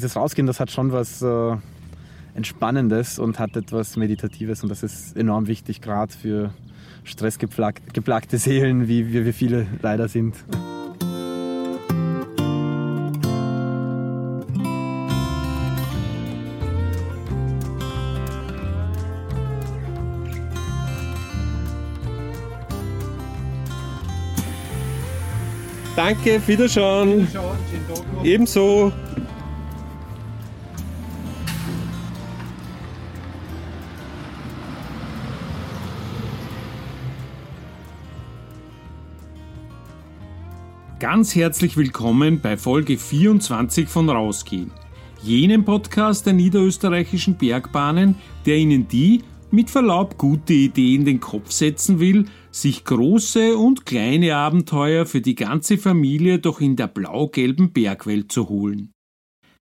dieses Rausgehen, das hat schon was äh, Entspannendes und hat etwas Meditatives und das ist enorm wichtig, gerade für stressgeplagte Seelen, wie wir, viele leider sind. Danke, Wiederschauen. Wiederschauen Ebenso. Ganz herzlich willkommen bei Folge 24 von Rausgehen, jenem Podcast der niederösterreichischen Bergbahnen, der Ihnen die, mit Verlaub, gute Idee in den Kopf setzen will, sich große und kleine Abenteuer für die ganze Familie doch in der blau-gelben Bergwelt zu holen.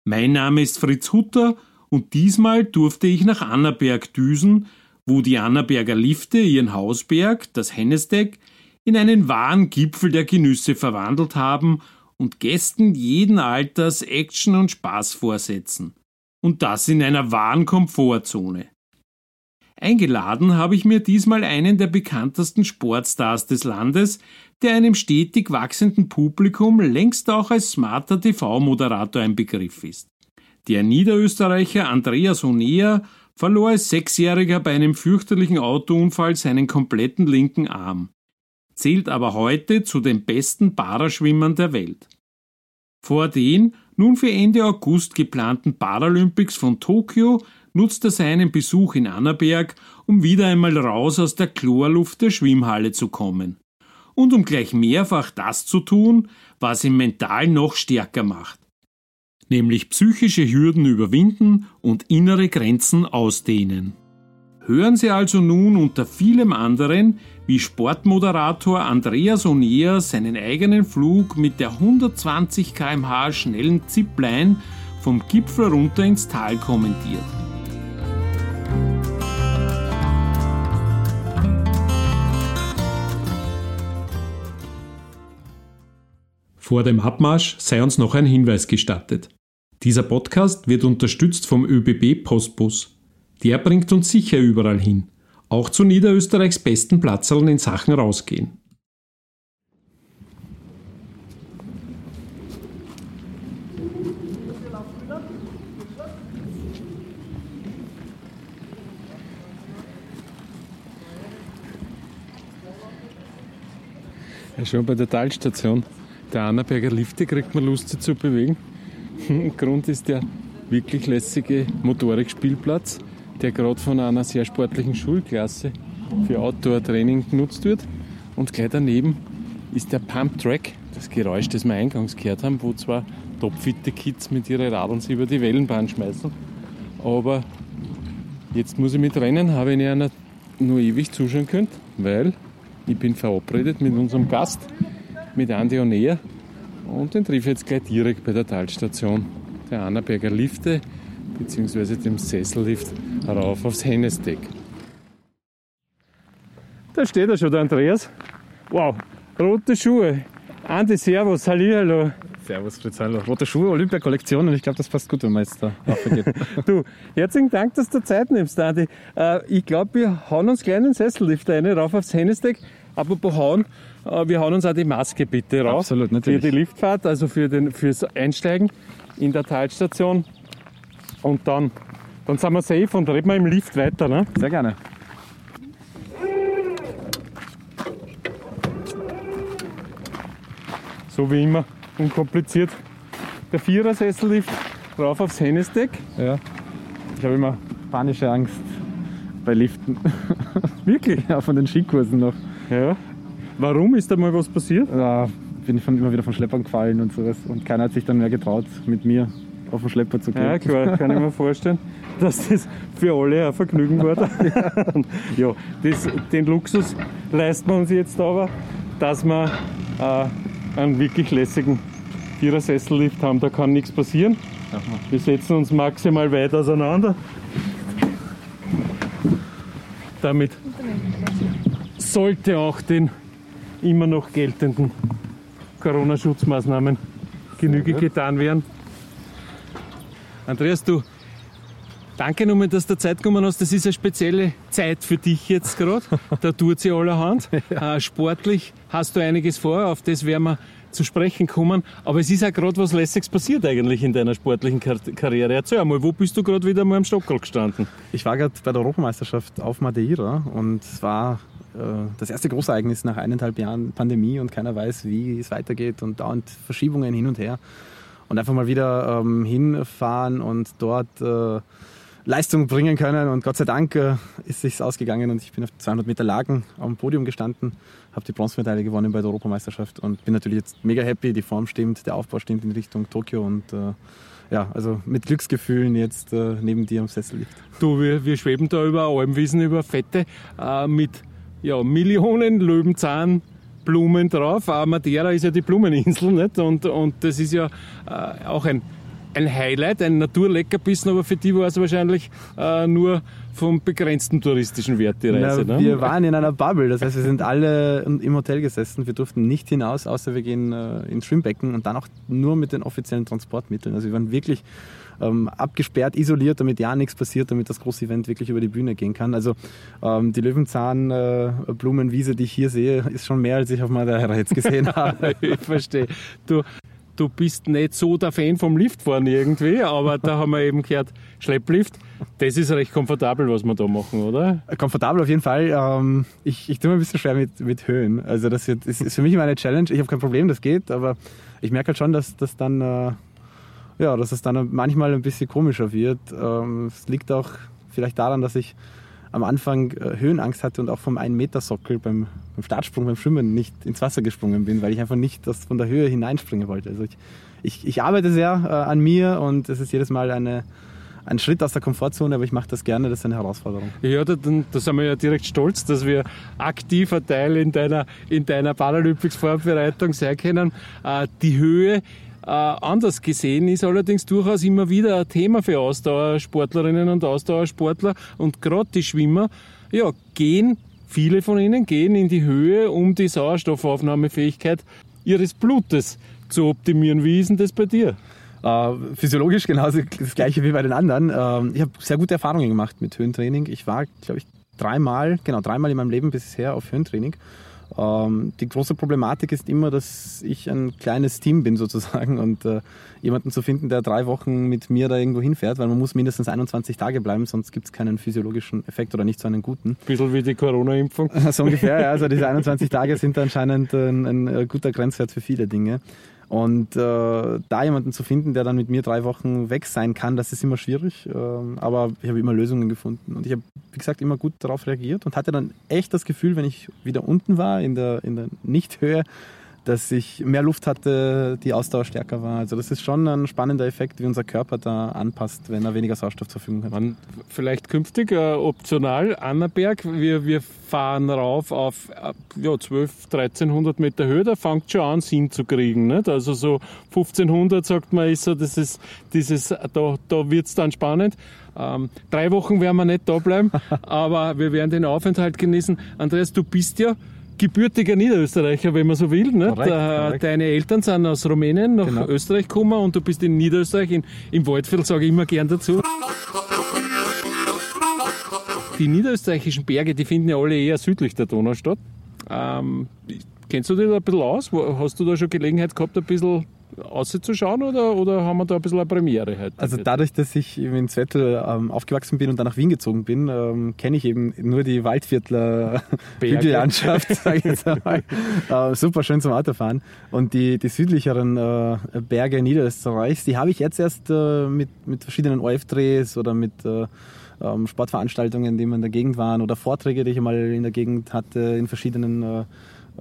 Mein Name ist Fritz Hutter und diesmal durfte ich nach Annaberg düsen, wo die Annaberger Lifte ihren Hausberg, das Hennesteck, in einen wahren Gipfel der Genüsse verwandelt haben und Gästen jeden Alters Action und Spaß vorsetzen. Und das in einer wahren Komfortzone. Eingeladen habe ich mir diesmal einen der bekanntesten Sportstars des Landes, der einem stetig wachsenden Publikum längst auch als smarter TV-Moderator ein Begriff ist. Der Niederösterreicher Andreas Onea verlor als Sechsjähriger bei einem fürchterlichen Autounfall seinen kompletten linken Arm, zählt aber heute zu den besten Paraschwimmern der Welt. Vor den nun für Ende August geplanten Paralympics von Tokio nutzt er seinen Besuch in Annaberg, um wieder einmal raus aus der Chlorluft der Schwimmhalle zu kommen. Und um gleich mehrfach das zu tun, was ihn mental noch stärker macht. Nämlich psychische Hürden überwinden und innere Grenzen ausdehnen. Hören Sie also nun unter vielem anderen, wie Sportmoderator Andreas Onea seinen eigenen Flug mit der 120 km/h schnellen Zipline vom Gipfel runter ins Tal kommentiert. Vor dem Abmarsch sei uns noch ein Hinweis gestattet. Dieser Podcast wird unterstützt vom ÖBB Postbus. Der bringt uns sicher überall hin, auch zu Niederösterreichs besten Platzerln in Sachen rausgehen. Schon bei der Talstation der Annaberger Lifte kriegt man Lust, sich zu bewegen. Grund ist der wirklich lässige Motorikspielplatz, der gerade von einer sehr sportlichen Schulklasse für Outdoor-Training genutzt wird. Und gleich daneben ist der Pump Track, das Geräusch, das wir eingangs gehört haben, wo zwar topfitte Kids mit ihren Radeln sich über die Wellenbahn schmeißen. Aber jetzt muss ich mit rennen, habe ich einer nur ewig zuschauen können, weil ich bin verabredet mit unserem Gast, mit Andi Onea und den treffe ich jetzt gleich direkt bei der Talstation der Annaberger Lifte bzw. dem Sessellift rauf aufs Hennesteck. Da steht er schon, der Andreas. Wow, rote Schuhe. Andi, Servus, Hallihallo. Servus, Fritz, hallo. Rote Schuhe, Olympia-Kollektion und ich glaube, das passt gut, wenn man jetzt da geht. du, herzlichen Dank, dass du Zeit nimmst, Andi. Äh, ich glaube, wir hauen uns gleich einen Sessellift rein, rauf aufs Hennesteck. Apropos hauen, äh, wir hauen uns auch die Maske bitte raus. Absolut, natürlich. Für die Liftfahrt, also für den, fürs Einsteigen in der Talstation. Und dann, dann sind wir safe und reden wir im Lift weiter. Ne? Sehr gerne. So wie immer, unkompliziert. Der Vierer-Sessellift rauf aufs Hennesteck. Ja. Ich habe immer panische Angst bei Liften. Wirklich? Ja, von den Skikursen noch. Ja. Warum ist da mal was passiert? Ja, bin ich immer wieder von Schleppern gefallen und sowas. Und keiner hat sich dann mehr getraut, mit mir auf den Schlepper zu gehen. Ja, klar, kann ich mir vorstellen, dass das für alle ein Vergnügen war. ja, das, den Luxus leisten wir uns jetzt aber, dass wir äh, einen wirklich lässigen Vierer-Sessellift haben. Da kann nichts passieren. Wir setzen uns maximal weit auseinander. Damit sollte auch den immer noch geltenden Corona-Schutzmaßnahmen Genüge getan werden. Andreas, du, danke nochmal, dass du Zeit genommen hast. Das ist eine spezielle Zeit für dich jetzt gerade. Da tut sie allerhand. ja. Äh, sportlich hast du einiges vor, auf das werden wir zu sprechen kommen. Aber es ist auch gerade was Lässiges passiert eigentlich in deiner sportlichen Kar Karriere. Erzähl einmal, wo bist du gerade wieder mal am Stockerl gestanden? Ich war gerade bei der Europameisterschaft auf Madeira und es war äh, das erste Großereignis nach eineinhalb Jahren Pandemie und keiner weiß, wie es weitergeht und dauernd Verschiebungen hin und her. Und einfach mal wieder ähm, hinfahren und dort äh, Leistung bringen können. Und Gott sei Dank äh, ist es ausgegangen und ich bin auf 200 Meter Lagen am Podium gestanden, habe die Bronzemedaille gewonnen bei der Europameisterschaft und bin natürlich jetzt mega happy. Die Form stimmt, der Aufbau stimmt in Richtung Tokio und äh, ja, also mit Glücksgefühlen jetzt äh, neben dir am Sessel liegt. Du, wir, wir schweben da über Almwiesen, über Fette äh, mit ja, Millionen Löwenzahn. Blumen drauf. Äh, Madeira ist ja die Blumeninsel, nicht? Und, und das ist ja äh, auch ein ein Highlight, ein Naturleckerbissen, aber für die war es wahrscheinlich äh, nur vom begrenzten touristischen Wert die Reise. Na, ne? Wir waren in einer Bubble, das heißt, wir sind alle im Hotel gesessen. Wir durften nicht hinaus, außer wir gehen äh, ins Schwimmbecken und dann auch nur mit den offiziellen Transportmitteln. Also wir waren wirklich ähm, abgesperrt, isoliert, damit ja nichts passiert, damit das große Event wirklich über die Bühne gehen kann. Also ähm, die Löwenzahnblumenwiese, äh, die ich hier sehe, ist schon mehr, als ich auf Madeira jetzt gesehen habe. ich verstehe. Du, du bist nicht so der Fan vom Liftfahren irgendwie, aber da haben wir eben gehört, Schlepplift, das ist recht komfortabel, was wir da machen, oder? Komfortabel auf jeden Fall. Ähm, ich, ich tue mir ein bisschen schwer mit, mit Höhen. Also das ist für mich immer eine Challenge. Ich habe kein Problem, das geht, aber ich merke halt schon, dass das dann, äh, ja, dass es dann manchmal ein bisschen komischer wird. Ähm, es liegt auch vielleicht daran, dass ich am Anfang äh, Höhenangst hatte und auch vom 1-Meter-Sockel beim, beim, Startsprung, beim Schwimmen nicht ins Wasser gesprungen bin, weil ich einfach nicht das von der Höhe hineinspringen wollte. Also ich, ich, ich arbeite sehr äh, an mir und es ist jedes Mal eine, ein Schritt aus der Komfortzone, aber ich mache das gerne, das ist eine Herausforderung. Ja, da, da sind wir ja direkt stolz, dass wir aktiver Teil in deiner, in deiner Paralympics-Vorbereitung sein können. Äh, die Höhe äh, anders gesehen ist allerdings durchaus immer wieder ein Thema für Ausdauersportlerinnen und Ausdauersportler und gerade die Schwimmer, ja, gehen, viele von ihnen gehen in die Höhe, um die Sauerstoffaufnahmefähigkeit ihres Blutes zu optimieren. Wie ist denn das bei dir? Äh, physiologisch genauso das gleiche wie bei den anderen. Äh, ich habe sehr gute Erfahrungen gemacht mit Höhentraining. Ich war, glaube ich, dreimal, genau dreimal in meinem Leben bisher auf Höhentraining ähm, die große Problematik ist immer, dass ich ein kleines Team bin sozusagen und äh, jemanden zu finden, der drei Wochen mit mir da irgendwo hinfährt, weil man muss mindestens 21 Tage bleiben, sonst gibt es keinen physiologischen Effekt oder nicht so einen guten. Bisschen wie die Corona-Impfung. so ungefähr, ja. Also diese 21 Tage sind anscheinend ein, ein äh, guter Grenzwert für viele Dinge. Und äh, da jemanden zu finden, der dann mit mir drei Wochen weg sein kann, das ist immer schwierig. Äh, aber ich habe immer Lösungen gefunden. Und ich habe, wie gesagt, immer gut darauf reagiert und hatte dann echt das Gefühl, wenn ich wieder unten war, in der, in der Nichthöhe, dass ich mehr Luft hatte, die Ausdauer stärker war. Also das ist schon ein spannender Effekt, wie unser Körper da anpasst, wenn er weniger Sauerstoff zur Verfügung hat. Man, vielleicht künftig äh, optional Annaberg. Wir, wir fahren rauf auf äh, ja, 12, 1300 Meter Höhe. Da fängt schon an, Sinn zu kriegen. Nicht? Also so 1500 sagt man, ist so, das ist dieses, da, da wird es dann spannend. Ähm, drei Wochen werden wir nicht da bleiben, aber wir werden den Aufenthalt genießen. Andreas, du bist ja gebürtiger Niederösterreicher, wenn man so will. Nicht? Korrekt, korrekt. Deine Eltern sind aus Rumänien nach genau. Österreich gekommen und du bist in Niederösterreich, in, im Waldviertel sage ich immer gern dazu. Die niederösterreichischen Berge, die finden ja alle eher südlich der Donau statt. Ähm, kennst du dich da ein bisschen aus? Hast du da schon Gelegenheit gehabt, ein bisschen auszuschauen oder, oder haben wir da ein bisschen eine Premiere heute? Also dadurch, dass ich in Zwettl ähm, aufgewachsen bin und dann nach Wien gezogen bin, ähm, kenne ich eben nur die Waldviertler Hügellandschaft, sage ich jetzt einmal. äh, super schön zum Autofahren. Und die, die südlicheren äh, Berge Niederösterreichs, die habe ich jetzt erst äh, mit, mit verschiedenen ORF-Drehs oder mit äh, ähm, Sportveranstaltungen, die wir in der Gegend waren oder Vorträge, die ich mal in der Gegend hatte, in verschiedenen äh,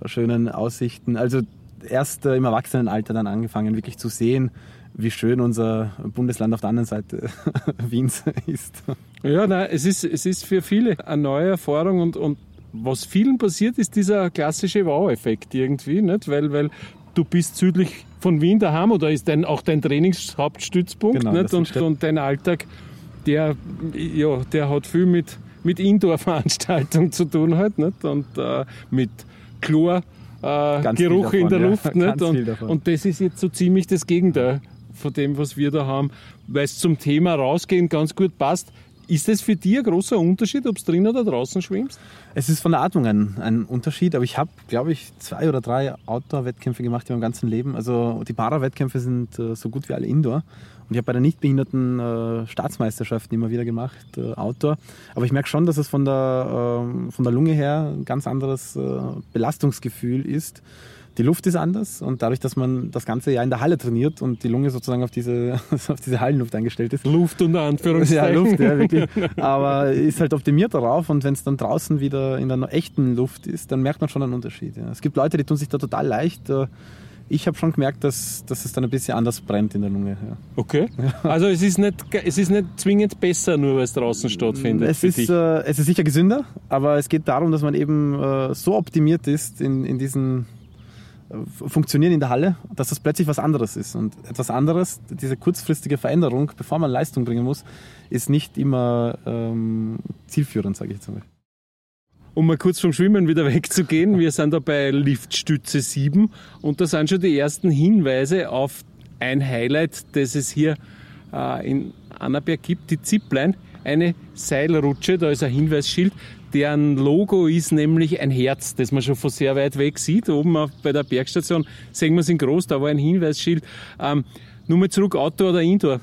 schönen Aussichten. Also erst äh, im Erwachsenenalter dann angefangen, wirklich zu sehen, wie schön unser Bundesland auf der anderen Seite Wiens ist. Ja, nein, es ist, es ist für viele eine neue Erfahrung und, und was vielen passiert, ist dieser klassische Wow-Effekt irgendwie, nicht? Weil, weil du bist südlich von Wien daheim oder ist dein, auch dein Trainingshauptstützpunkt genau, nicht? Und, und dein Alltag, der, ja, der hat viel mit, mit Indoor-Veranstaltungen zu tun halt, nicht? und äh, mit Chlor, äh, Geruch davon, in der ja. Luft. Nicht? Und, und, das ist jetzt so ziemlich das Gegenteil von dem, was wir da haben, weil es zum Thema rausgehen ganz gut passt. Ist das für dich ein großer Unterschied, ob du drin oder draußen schwimmst? Es ist von der Atmung ein, ein Unterschied, aber ich habe, glaube ich, zwei oder drei Outdoor-Wettkämpfe gemacht in meinem ganzen Leben. Also die Para-Wettkämpfe sind äh, so gut wie alle Indoor. Ich habe bei der nichtbehinderten äh, Staatsmeisterschaften immer wieder gemacht, äh, Outdoor. Aber ich merke schon, dass es von der, äh, von der Lunge her ein ganz anderes äh, Belastungsgefühl ist die Luft ist anders und dadurch, dass man das ganze Jahr in der Halle trainiert und die Lunge sozusagen auf diese, auf diese Hallenluft eingestellt ist. Luft unter Anführungszeichen. Ja, Luft, ja, wirklich. Aber ist halt optimiert darauf und wenn es dann draußen wieder in der echten Luft ist, dann merkt man schon einen Unterschied. Ja. Es gibt Leute, die tun sich da total leicht. Äh, ich habe schon gemerkt, dass, dass es dann ein bisschen anders brennt in der Lunge. Ja. Okay. Also es ist, nicht, es ist nicht zwingend besser, nur weil es draußen stattfindet. Es ist, äh, es ist sicher gesünder, aber es geht darum, dass man eben äh, so optimiert ist in, in diesen funktionieren in der Halle, dass das plötzlich was anderes ist. Und etwas anderes, diese kurzfristige Veränderung, bevor man Leistung bringen muss, ist nicht immer ähm, zielführend, sage ich jetzt einmal. Um mal kurz vom Schwimmen wieder wegzugehen, wir sind da bei Liftstütze 7 und da sind schon die ersten Hinweise auf ein Highlight, das es hier äh, in Annaberg gibt, die Zipline, eine Seilrutsche, da ist ein Hinweisschild, deren Logo ist nämlich ein Herz, das man schon von sehr weit weg sieht. Oben auf, bei der Bergstation sehen wir es in groß, da war ein Hinweisschild. Ähm, nur mal zurück, Outdoor oder Indoor?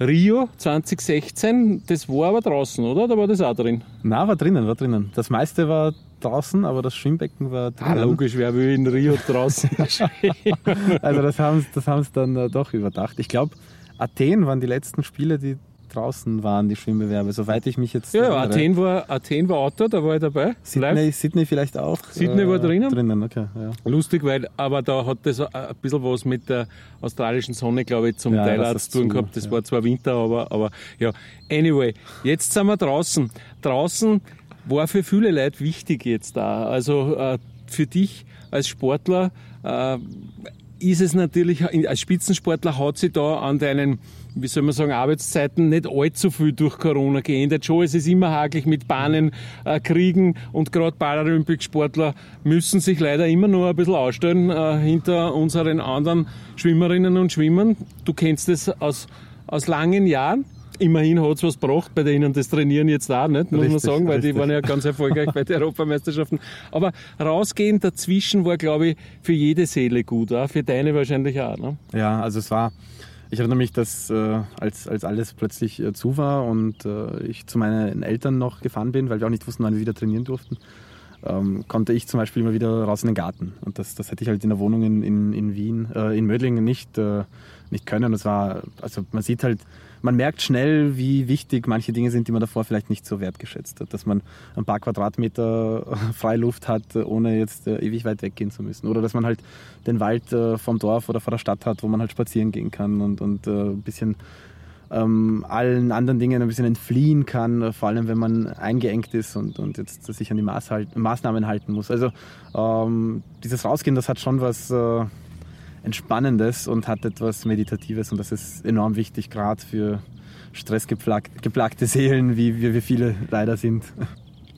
Rio 2016, das war aber draußen, oder? Da war das auch drin? Nein, war drinnen, war drinnen. Das meiste war draußen, aber das Schwimmbecken war drinnen. Ah, logisch, wer will in Rio draußen Also das haben sie das dann äh, doch überdacht. Ich glaube, Athen waren die letzten Spiele, die draußen waren, die Schwimmbewerbe, soweit ich mich jetzt. Ja, erinnere. Athen war, Athen war Outdoor, da war ich dabei. Sydney, Sydney vielleicht auch. Sydney äh, war drinnen? Drinnen, okay. Ja. Lustig, weil, aber da hat das ein bisschen was mit der australischen Sonne, glaube ich, zum ja, Teil zu tun gehabt. Das ja. war zwar Winter, aber, aber ja. Anyway, jetzt sind wir draußen. Draußen war für viele Leute wichtig jetzt da. Also äh, für dich als Sportler äh, ist es natürlich, als Spitzensportler hat sich da an deinen wie soll man sagen, Arbeitszeiten nicht allzu viel durch Corona geändert. Schon, es ist immer hakelig mit Bahnen, äh, Kriegen und gerade Paralympic-Sportler müssen sich leider immer nur ein bisschen ausstellen äh, hinter unseren anderen Schwimmerinnen und Schwimmern. Du kennst das aus, aus langen Jahren. Immerhin hat es was gebracht bei denen, das Trainieren jetzt auch nicht, muss richtig, man sagen, weil richtig. die waren ja ganz erfolgreich bei den Europameisterschaften. Aber rausgehen dazwischen war, glaube ich, für jede Seele gut, auch für deine wahrscheinlich auch. Ne? Ja, also es war ich erinnere mich, dass äh, als, als alles plötzlich äh, zu war und äh, ich zu meinen Eltern noch gefahren bin, weil wir auch nicht wussten, wann wir wieder trainieren durften, ähm, konnte ich zum Beispiel immer wieder raus in den Garten. Und das, das hätte ich halt in der Wohnung in, in, in Wien, äh, in Mödlingen nicht, äh, nicht können. Das war, also man sieht halt, man merkt schnell, wie wichtig manche Dinge sind, die man davor vielleicht nicht so wertgeschätzt hat. Dass man ein paar Quadratmeter Freiluft hat, ohne jetzt äh, ewig weit weggehen zu müssen. Oder dass man halt den Wald äh, vom Dorf oder vor der Stadt hat, wo man halt spazieren gehen kann und, und äh, ein bisschen ähm, allen anderen Dingen ein bisschen entfliehen kann, vor allem wenn man eingeengt ist und, und jetzt sich an die Maß Maßnahmen halten muss. Also ähm, dieses Rausgehen, das hat schon was äh, Entspannendes und hat etwas Meditatives und das ist enorm wichtig, gerade für stressgeplagte Seelen, wie wir viele leider sind.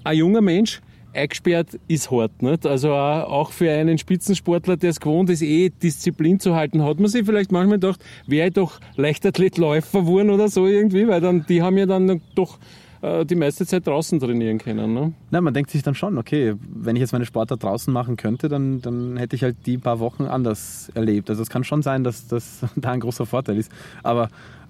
Ein junger Mensch, eingesperrt ist hart. Nicht? Also auch für einen Spitzensportler, der es gewohnt ist, eh Disziplin zu halten, hat man sich vielleicht manchmal gedacht, wäre ich doch Leichtathletläufer geworden oder so irgendwie, weil dann, die haben ja dann doch äh, die meiste Zeit draußen trainieren können. Ne? Na, man denkt sich dann schon, okay, wenn ich jetzt meine Sportart draußen machen könnte, dann, dann hätte ich halt die paar Wochen anders erlebt. Also es kann schon sein, dass das da ein großer Vorteil ist. Aber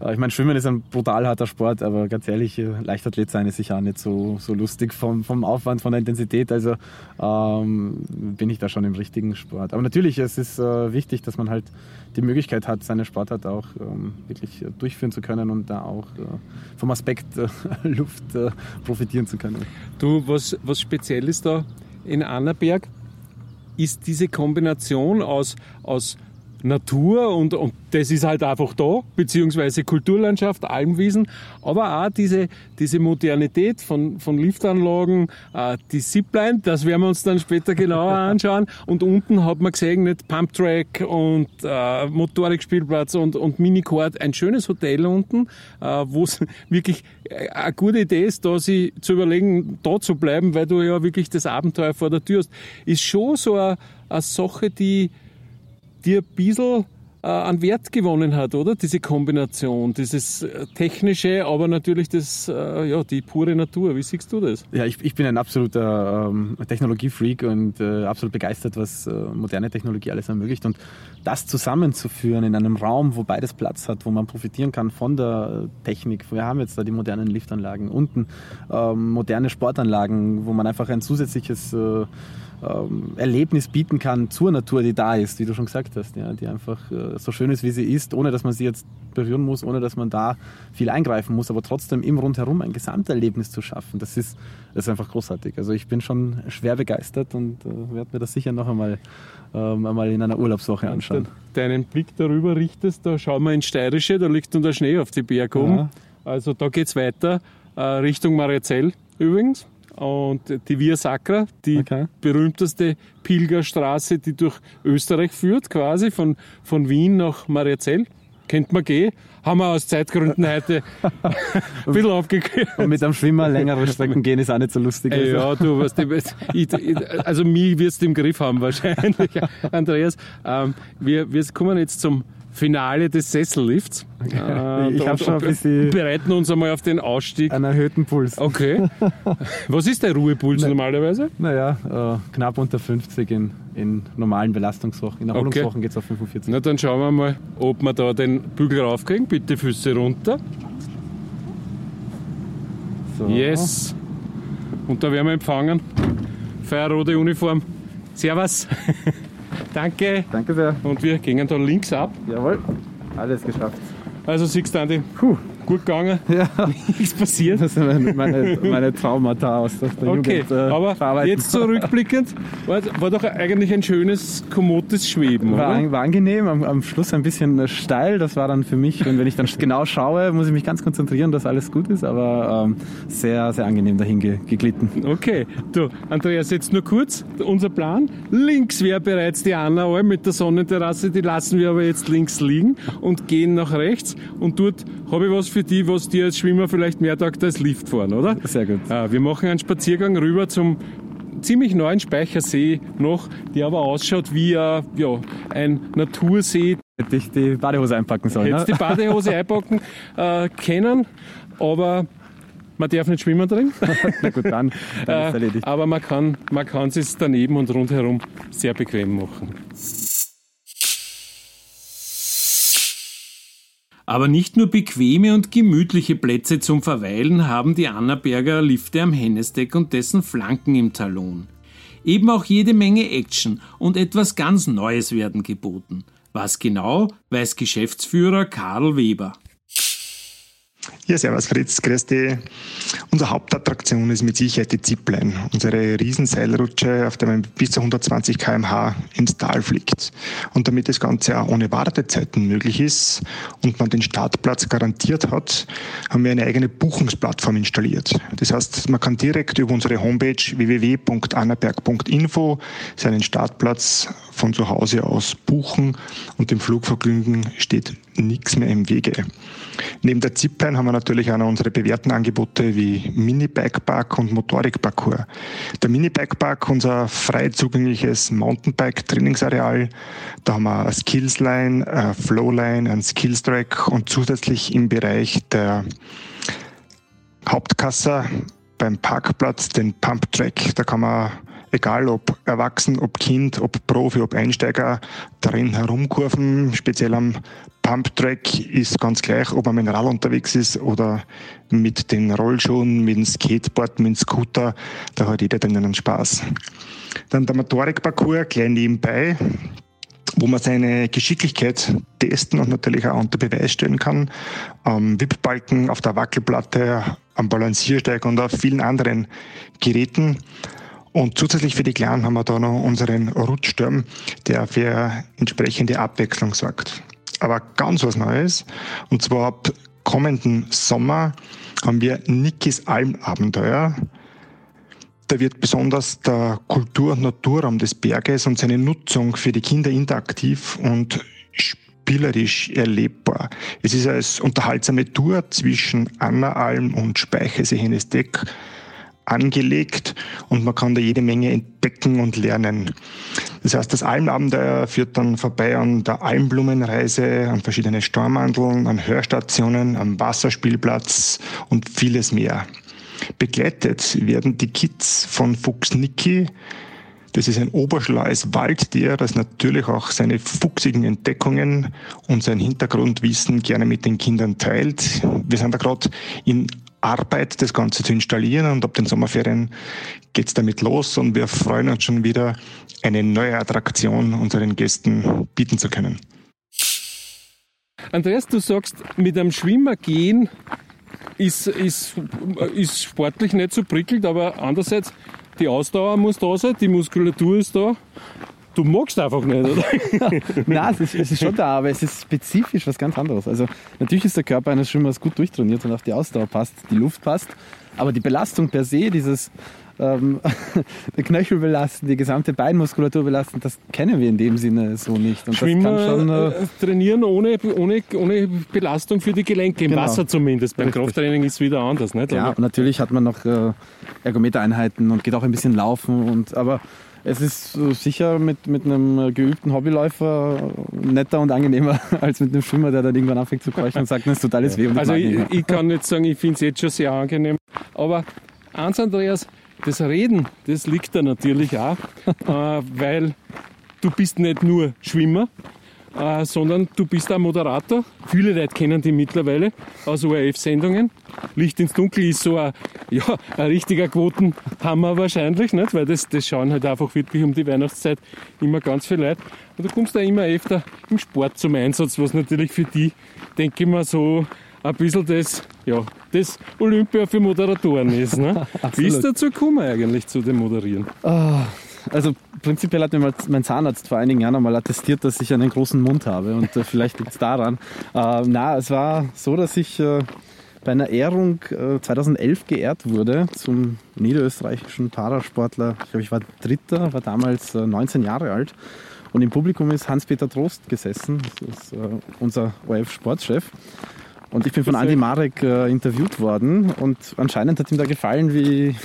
ich meine, Schwimmen ist ein brutal harter Sport, aber ganz ehrlich, äh, Leichtathlet sein ist sicher auch nicht so, so lustig vom, vom Aufwand, von der Intensität. Also ähm, bin ich da schon im richtigen Sport. Aber natürlich, es ist äh, wichtig, dass man halt die Möglichkeit hat, seine Sportart auch ähm, wirklich durchführen zu können und da auch äh, vom Aspekt äh, Luft äh, profitieren zu können. Du, was, was speziell ist da in Annaberg, ist diese Kombination aus, aus Natur und, und das ist halt einfach da, beziehungsweise Kulturlandschaft, Almwiesen, aber auch diese, diese Modernität von, von Liftanlagen, äh, die Zipline, das werden wir uns dann später genauer anschauen. Und unten hat man gesehen, nicht Pumptrack und äh, Motorikspielplatz und, und Minicourt, ein schönes Hotel unten, äh, wo es wirklich äh, eine gute Idee ist, da sich zu überlegen, da zu bleiben, weil du ja wirklich das Abenteuer vor der Tür hast, ist schon so eine, eine Sache, die dir ein bisschen äh, an Wert gewonnen hat, oder? Diese Kombination, dieses äh, technische, aber natürlich das, äh, ja, die pure Natur. Wie siehst du das? Ja, ich, ich bin ein absoluter ähm, Technologiefreak und äh, absolut begeistert, was äh, moderne Technologie alles ermöglicht. Und das zusammenzuführen in einem Raum, wo beides Platz hat, wo man profitieren kann von der Technik. Wir haben jetzt da die modernen Liftanlagen, unten ähm, moderne Sportanlagen, wo man einfach ein zusätzliches äh, ähm, Erlebnis bieten kann zur Natur, die da ist, wie du schon gesagt hast, ja, die einfach äh, so schön ist, wie sie ist, ohne dass man sie jetzt berühren muss, ohne dass man da viel eingreifen muss, aber trotzdem im Rundherum ein Gesamterlebnis zu schaffen, das ist, das ist einfach großartig. Also ich bin schon schwer begeistert und äh, werde mir das sicher noch einmal, ähm, einmal in einer Urlaubswoche anschauen. Deinen Blick darüber richtest, da schauen wir ins Steirische, da liegt nun der Schnee auf die Berge oben. Ja. Also da geht es weiter, äh, Richtung Mariazell übrigens und die Via Sacra, die okay. berühmteste Pilgerstraße, die durch Österreich führt, quasi von, von Wien nach Mariazell. Kennt man gehen. Haben wir aus Zeitgründen heute ein bisschen aufgeklärt. Und mit einem Schwimmer längere Strecken gehen ist auch nicht so lustig. Also. Ja, du weißt, also mich wirst du im Griff haben wahrscheinlich, Andreas. Ähm, wir, wir kommen jetzt zum Finale des Sessellifts. Äh, ich habe schon ein bisschen. Bereiten uns einmal auf den Ausstieg. Einen erhöhten Puls. Okay. Was ist der Ruhepuls Na, normalerweise? Naja, äh, knapp unter 50 in, in normalen Belastungswochen. In Erholungswochen okay. geht es auf 45. Na, dann schauen wir mal, ob wir da den Bügel raufkriegen. Bitte Füße runter. So. Yes. Und da werden wir empfangen. Feierrote Uniform. Servus. Danke. Danke sehr. Und wir gehen da links ab. Jawohl. Alles geschafft. Also siehst du, Andi, Puh. Gut gegangen. Ja. Nichts passiert. Das sind meine, meine Traumata aus der okay. Jugend. Äh, Aber verarbeiten. jetzt zurückblickend, war, war, doch eigentlich ein schönes, komodes Schweben, war, oder? War angenehm, am, am, Schluss ein bisschen steil. Das war dann für mich, und wenn ich dann genau schaue, muss ich mich ganz konzentrieren, dass alles gut ist. Aber ähm, sehr, sehr angenehm dahin ge geglitten. Okay. Du, Andreas, jetzt nur kurz unser Plan. Links wäre bereits die Anna mit der Sonnenterrasse. Die lassen wir aber jetzt links liegen und gehen nach rechts. Und dort habe ich was für die, was dir als Schwimmer vielleicht mehr taugt als Liftfahren, oder? Sehr gut. Ah, wir machen einen Spaziergang rüber zum ziemlich neuen Speichersee noch, der aber ausschaut wie ein, ja, ein Natursee. Hätte ich die Badehose einpacken sollen. Hätte ne? die Badehose einpacken äh, können, aber man darf nicht schwimmen drin. Na gut, dann, dann ist äh, aber man kann, man kann es daneben und rundherum sehr bequem machen. Aber nicht nur bequeme und gemütliche Plätze zum Verweilen haben die Annaberger Lifte am Hennesteck und dessen Flanken im Talon. Eben auch jede Menge Action und etwas ganz Neues werden geboten. Was genau, weiß Geschäftsführer Karl Weber. Ja, servus Fritz, grüß dich. Unsere Hauptattraktion ist mit Sicherheit die Zipline, unsere Riesenseilrutsche, auf der man bis zu 120 km/h ins Tal fliegt. Und damit das Ganze auch ohne Wartezeiten möglich ist und man den Startplatz garantiert hat, haben wir eine eigene Buchungsplattform installiert. Das heißt, man kann direkt über unsere Homepage www.annaberg.info seinen Startplatz von zu Hause aus buchen und dem Flugvergnügen steht nichts mehr im Wege. Neben der Zipline haben wir natürlich auch noch unsere bewährten Angebote wie Mini-Bikepark und Motorikparcours. Der Mini-Bikepark, unser frei zugängliches Mountainbike-Trainingsareal. Da haben wir eine Skillsline, eine Flowline, einen Skillstrack und zusätzlich im Bereich der Hauptkasse beim Parkplatz den Pump-Track. Da kann man egal ob Erwachsen, ob Kind, ob Profi, ob Einsteiger, darin herumkurven, speziell am Pumptrack ist ganz gleich, ob man mit dem Rad unterwegs ist oder mit den Rollschuhen, mit dem Skateboard, mit dem Scooter, da hat jeder dann einen Spaß. Dann der Motorikparcours gleich nebenbei, wo man seine Geschicklichkeit testen und natürlich auch unter Beweis stellen kann. Am Wippbalken, auf der Wackelplatte, am Balanciersteig und auf vielen anderen Geräten. Und zusätzlich für die Kleinen haben wir da noch unseren Rutschturm, der für entsprechende Abwechslung sorgt. Aber ganz was Neues. Und zwar ab kommenden Sommer haben wir Nikis Almabenteuer. Da wird besonders der Kultur- und Naturraum des Berges und seine Nutzung für die Kinder interaktiv und spielerisch erlebbar. Es ist als unterhaltsame Tour zwischen Anna Alm und Speichersee Hennesteck angelegt und man kann da jede Menge entdecken und lernen. Das heißt, das Almabenteuer führt dann vorbei an der Almblumenreise, an verschiedene Stormandeln, an Hörstationen, am Wasserspielplatz und vieles mehr. Begleitet werden die Kids von Fuchs Niki, das ist ein oberschlaues Waldtier, das natürlich auch seine fuchsigen Entdeckungen und sein Hintergrundwissen gerne mit den Kindern teilt. Wir sind da gerade in Arbeit, das Ganze zu installieren und ab den Sommerferien geht's damit los und wir freuen uns schon wieder, eine neue Attraktion unseren Gästen bieten zu können. Andreas, du sagst, mit einem Schwimmer gehen ist, ist, ist sportlich nicht so prickelt, aber andererseits die Ausdauer muss da sein, die Muskulatur ist da. Du magst einfach nicht, oder? Nein, es ist, es ist schon da, aber es ist spezifisch was ganz anderes. Also natürlich ist der Körper eines Schwimmers gut durchtrainiert und auch die Ausdauer passt, die Luft passt. Aber die Belastung per se, dieses ähm, Knöchel belasten, die gesamte Beinmuskulatur belasten, das kennen wir in dem Sinne so nicht. Und Schwimmer schon, äh, äh, trainieren ohne, ohne, ohne Belastung für die Gelenke, im genau. Wasser zumindest. Beim Richtig. Krafttraining ist es wieder anders. Nicht? Ja, natürlich hat man noch äh, Ergometereinheiten und geht auch ein bisschen laufen. Und, aber es ist sicher mit, mit einem geübten Hobbyläufer netter und angenehmer als mit einem Schwimmer, der dann irgendwann anfängt zu keuchen und sagt, das ist totales Weh. Also ich, ich, kann jetzt sagen, ich finde es jetzt schon sehr angenehm. Aber eins, Andreas, das Reden, das liegt da natürlich auch, äh, weil du bist nicht nur Schwimmer, äh, sondern du bist auch Moderator. Viele Leute kennen die mittlerweile aus ORF-Sendungen. Licht ins Dunkel ist so ein, ja, ein richtiger Quotenhammer wahrscheinlich, nicht? weil das, das schauen halt einfach wirklich um die Weihnachtszeit immer ganz viele Leute. Und du kommst da immer öfter im Sport zum Einsatz, was natürlich für die, denke ich mal, so ein bisschen das, ja, das Olympia für Moderatoren ist. Ne? Wie ist dazu gekommen eigentlich zu dem Moderieren? Oh, also prinzipiell hat mir mal mein Zahnarzt vor einigen Jahren einmal attestiert, dass ich einen großen Mund habe und äh, vielleicht liegt es daran. Äh, na, es war so, dass ich äh, bei einer Ehrung 2011 äh, geehrt wurde zum niederösterreichischen Parasportler. Ich glaube, ich war Dritter, war damals 19 äh, Jahre alt. Und im Publikum ist Hans-Peter Trost gesessen, das ist äh, unser ORF-Sportchef. Und ich bin von Andi Marek interviewt worden und anscheinend hat ihm da gefallen, wie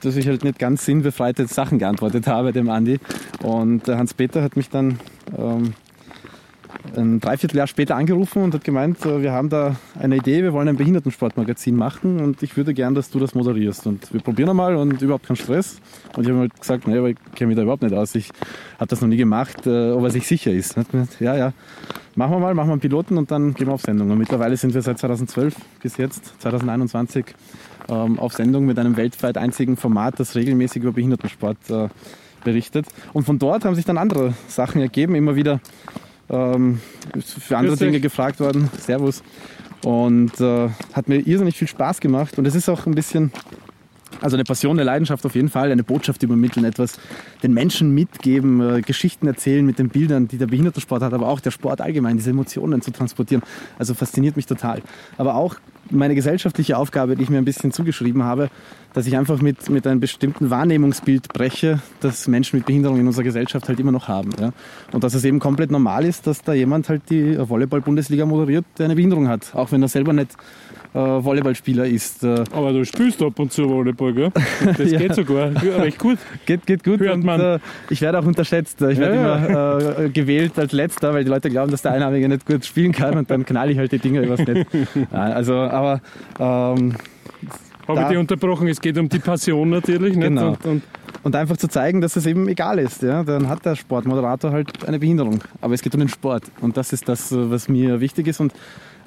dass ich halt nicht ganz sinnbefreite Sachen geantwortet habe, dem Andi. Und Hans-Peter hat mich dann ähm, ein Dreivierteljahr später angerufen und hat gemeint, äh, wir haben da eine Idee, wir wollen ein Behindertensportmagazin machen und ich würde gern, dass du das moderierst. Und wir probieren einmal und überhaupt keinen Stress. Und ich habe halt gesagt, naja, aber ich kenne mich da überhaupt nicht aus. Ich habe das noch nie gemacht, äh, ob er sich sicher ist. Gesagt, ja, ja, machen wir mal, machen wir einen Piloten und dann gehen wir auf Sendung. Und mittlerweile sind wir seit 2012 bis jetzt, 2021, ähm, auf Sendung mit einem weltweit einzigen Format, das regelmäßig über Behindertensport äh, berichtet. Und von dort haben sich dann andere Sachen ergeben, immer wieder ähm, für andere Dinge gefragt worden. Servus. Und äh, hat mir irrsinnig viel Spaß gemacht. Und es ist auch ein bisschen, also eine Passion, eine Leidenschaft auf jeden Fall, eine Botschaft übermitteln, etwas den Menschen mitgeben, äh, Geschichten erzählen mit den Bildern, die der Behindertensport hat, aber auch der Sport allgemein, diese Emotionen zu transportieren. Also fasziniert mich total. Aber auch meine gesellschaftliche Aufgabe, die ich mir ein bisschen zugeschrieben habe, dass ich einfach mit, mit einem bestimmten Wahrnehmungsbild breche, das Menschen mit Behinderung in unserer Gesellschaft halt immer noch haben. Ja? Und dass es eben komplett normal ist, dass da jemand halt die Volleyball-Bundesliga moderiert, der eine Behinderung hat, auch wenn er selber nicht äh, Volleyballspieler ist. Äh. Aber du spielst ab und zu Volleyball, gell? Das ja. geht sogar recht gut. Geht, geht gut. Hört und, man. Äh, ich werde auch unterschätzt. Ich werde ja, immer äh, gewählt als Letzter, weil die Leute glauben, dass der Einarmige nicht gut spielen kann und dann knall ich halt die Dinger übers Netz. also, aber ähm, habe ich dich unterbrochen, es geht um die Passion natürlich. Genau. Und, und, und, einfach zu zeigen, dass es eben egal ist. Ja? Dann hat der Sportmoderator halt eine Behinderung. Aber es geht um den Sport. Und das ist das, was mir wichtig ist. Und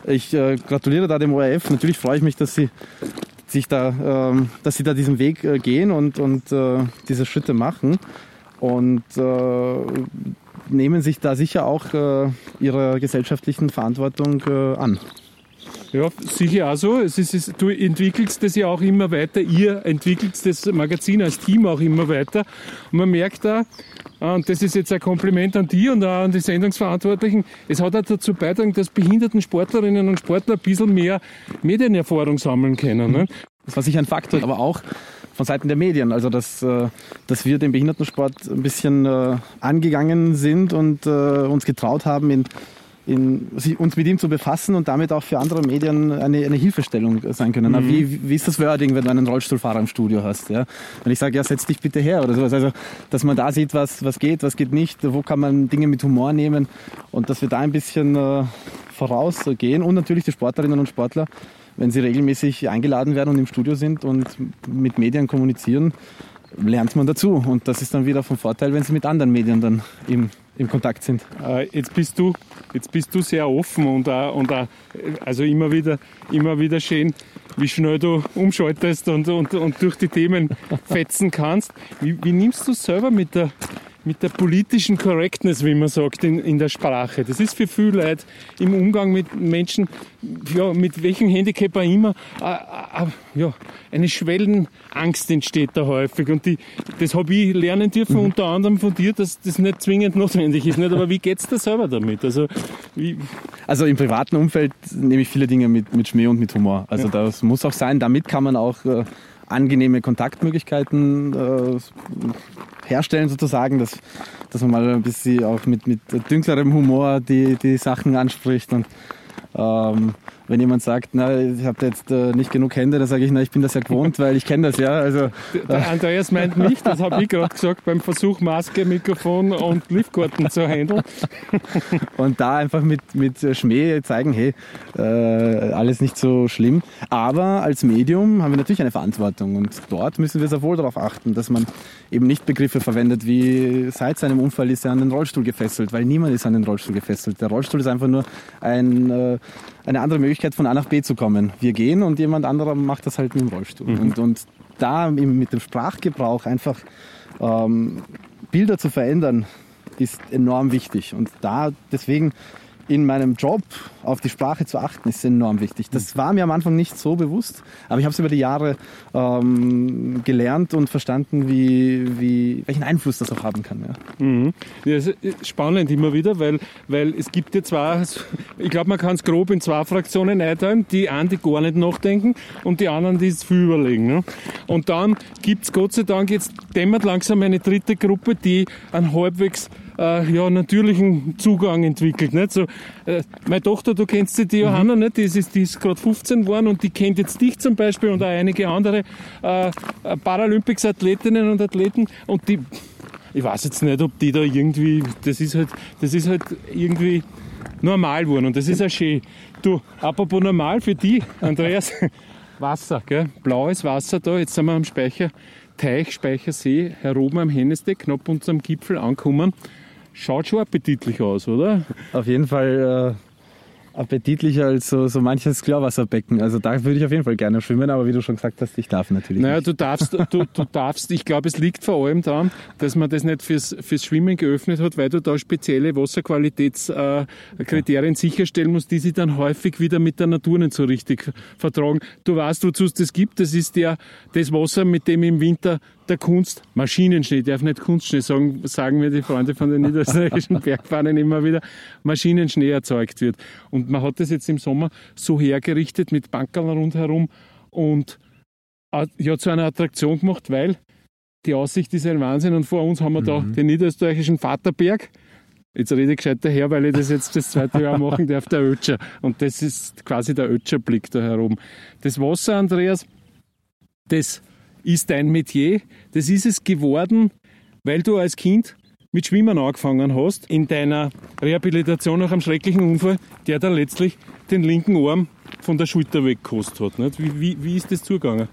ich äh, gratuliere da dem ORF. Natürlich freue ich mich, dass sie sich da, ähm, dass sie da diesen Weg äh, gehen und, und äh, diese Schritte machen. Und äh, nehmen sich da sicher auch äh, ihrer gesellschaftlichen Verantwortung äh, an. Ja, sicher auch so. Es ist, es, du entwickelst das ja auch immer weiter. Ihr entwickelt das Magazin als Team auch immer weiter. Und man merkt da, und das ist jetzt ein Kompliment an die und auch an die Sendungsverantwortlichen, es hat auch dazu beitragen, dass behinderten Sportlerinnen und Sportler ein bisschen mehr Medienerfahrung sammeln können. Ne? Das war sicher ein Faktor, aber auch von Seiten der Medien. Also, dass, äh, dass wir den Behindertensport ein bisschen äh, angegangen sind und äh, uns getraut haben, in in, uns mit ihm zu befassen und damit auch für andere Medien eine, eine Hilfestellung sein können. Mhm. Wie, wie ist das Wording, wenn du einen Rollstuhlfahrer im Studio hast? Ja? Wenn ich sage, ja, setz dich bitte her oder sowas. Also, dass man da sieht, was, was geht, was geht nicht, wo kann man Dinge mit Humor nehmen und dass wir da ein bisschen äh, vorausgehen und natürlich die Sportlerinnen und Sportler, wenn sie regelmäßig eingeladen werden und im Studio sind und mit Medien kommunizieren, lernt man dazu. Und das ist dann wieder vom Vorteil, wenn sie mit anderen Medien dann im, im Kontakt sind. Äh, jetzt bist du, jetzt bist du sehr offen und, auch, und auch, also immer wieder, immer wieder schön, wie schnell du umschaltest und, und, und durch die Themen fetzen kannst. Wie, wie nimmst du selber mit der, mit der politischen Correctness, wie man sagt, in, in der Sprache. Das ist für viele Leute im Umgang mit Menschen, ja, mit welchem Handicap auch immer, äh, äh, ja, eine Schwellenangst entsteht da häufig. Und die, das habe ich lernen dürfen, mhm. unter anderem von dir, dass das nicht zwingend notwendig ist. Nicht? Aber wie geht's da selber damit? Also, wie also im privaten Umfeld nehme ich viele Dinge mit, mit Schmäh und mit Humor. Also ja. das muss auch sein. Damit kann man auch äh, angenehme Kontaktmöglichkeiten äh, herstellen sozusagen, dass, dass man mal ein bisschen auch mit, mit dünklerem Humor die, die Sachen anspricht und ähm, wenn jemand sagt, na, ich habe jetzt äh, nicht genug Hände, dann sage ich, na, ich bin das ja gewohnt, weil ich kenne das ja. Also, der Andreas meint nicht, das habe ich gerade gesagt beim Versuch, Maske, Mikrofon und Liftkarten zu handeln. und da einfach mit, mit Schmäh zeigen, hey, äh, alles nicht so schlimm. Aber als Medium haben wir natürlich eine Verantwortung und dort müssen wir sehr wohl darauf achten, dass man eben nicht Begriffe verwendet wie seit seinem Unfall ist er an den Rollstuhl gefesselt, weil niemand ist an den Rollstuhl gefesselt. Der Rollstuhl ist einfach nur ein, äh, eine andere Möglichkeit von A nach B zu kommen. Wir gehen und jemand anderer macht das halt mit dem Rollstuhl. Mhm. Und, und da mit dem Sprachgebrauch einfach ähm, Bilder zu verändern, ist enorm wichtig. Und da deswegen in meinem Job auf die Sprache zu achten, ist enorm wichtig. Das war mir am Anfang nicht so bewusst, aber ich habe es über die Jahre ähm, gelernt und verstanden, wie, wie, welchen Einfluss das auch haben kann. Ja. Mhm. Ja, ist spannend immer wieder, weil, weil es gibt ja zwar, ich glaube, man kann es grob in zwei Fraktionen einteilen, die einen, die gar nicht nachdenken und die anderen, die es viel überlegen. Ne? Und dann gibt es Gott sei Dank jetzt dämmert langsam eine dritte Gruppe, die einen halbwegs äh, ja, natürlichen Zugang entwickelt. Nicht? So, äh, meine Tochter, du kennst sie, die mhm. Johanna, mhm. nicht? die ist, die ist gerade 15 geworden und die kennt jetzt dich zum Beispiel und auch einige andere äh, Paralympics-Athletinnen und Athleten und die, ich weiß jetzt nicht, ob die da irgendwie, das ist halt, das ist halt irgendwie normal geworden und das ist auch schön. Du, apropos normal für die, Andreas, Wasser, gell? blaues Wasser da, jetzt sind wir am Speicher. Teich, Speichersee, heroben am Hennesteck, knapp unterm Gipfel ankommen. Schaut schon appetitlich aus, oder? Auf jeden Fall äh, appetitlicher als so, so manches Klarwasserbecken. Also da würde ich auf jeden Fall gerne schwimmen, aber wie du schon gesagt hast, ich darf natürlich naja, nicht. du darfst, du, du darfst, ich glaube, es liegt vor allem daran, dass man das nicht fürs, fürs Schwimmen geöffnet hat, weil du da spezielle Wasserqualitätskriterien äh, sicherstellen musst, die sich dann häufig wieder mit der Natur nicht so richtig vertragen. Du weißt, wozu es das gibt. Das ist der, das Wasser, mit dem im Winter der Kunst, Maschinenschnee, ich darf nicht Kunstschnee sagen, sagen mir die Freunde von den niederösterreichischen Bergfahnen immer wieder, Maschinenschnee erzeugt wird. Und man hat das jetzt im Sommer so hergerichtet mit Bankern rundherum und ja, zu einer Attraktion gemacht, weil die Aussicht ist ein Wahnsinn und vor uns haben wir mhm. da den niederösterreichischen Vaterberg. Jetzt rede ich gescheit daher, weil ich das jetzt das zweite Jahr machen darf, der Ötscher. Und das ist quasi der Ötscherblick da herum. Das Wasser, Andreas, das ist dein Metier. Das ist es geworden, weil du als Kind mit Schwimmen angefangen hast, in deiner Rehabilitation nach einem schrecklichen Unfall, der dann letztlich den linken Arm von der Schulter weggekostet hat. Wie, wie, wie ist das zugegangen?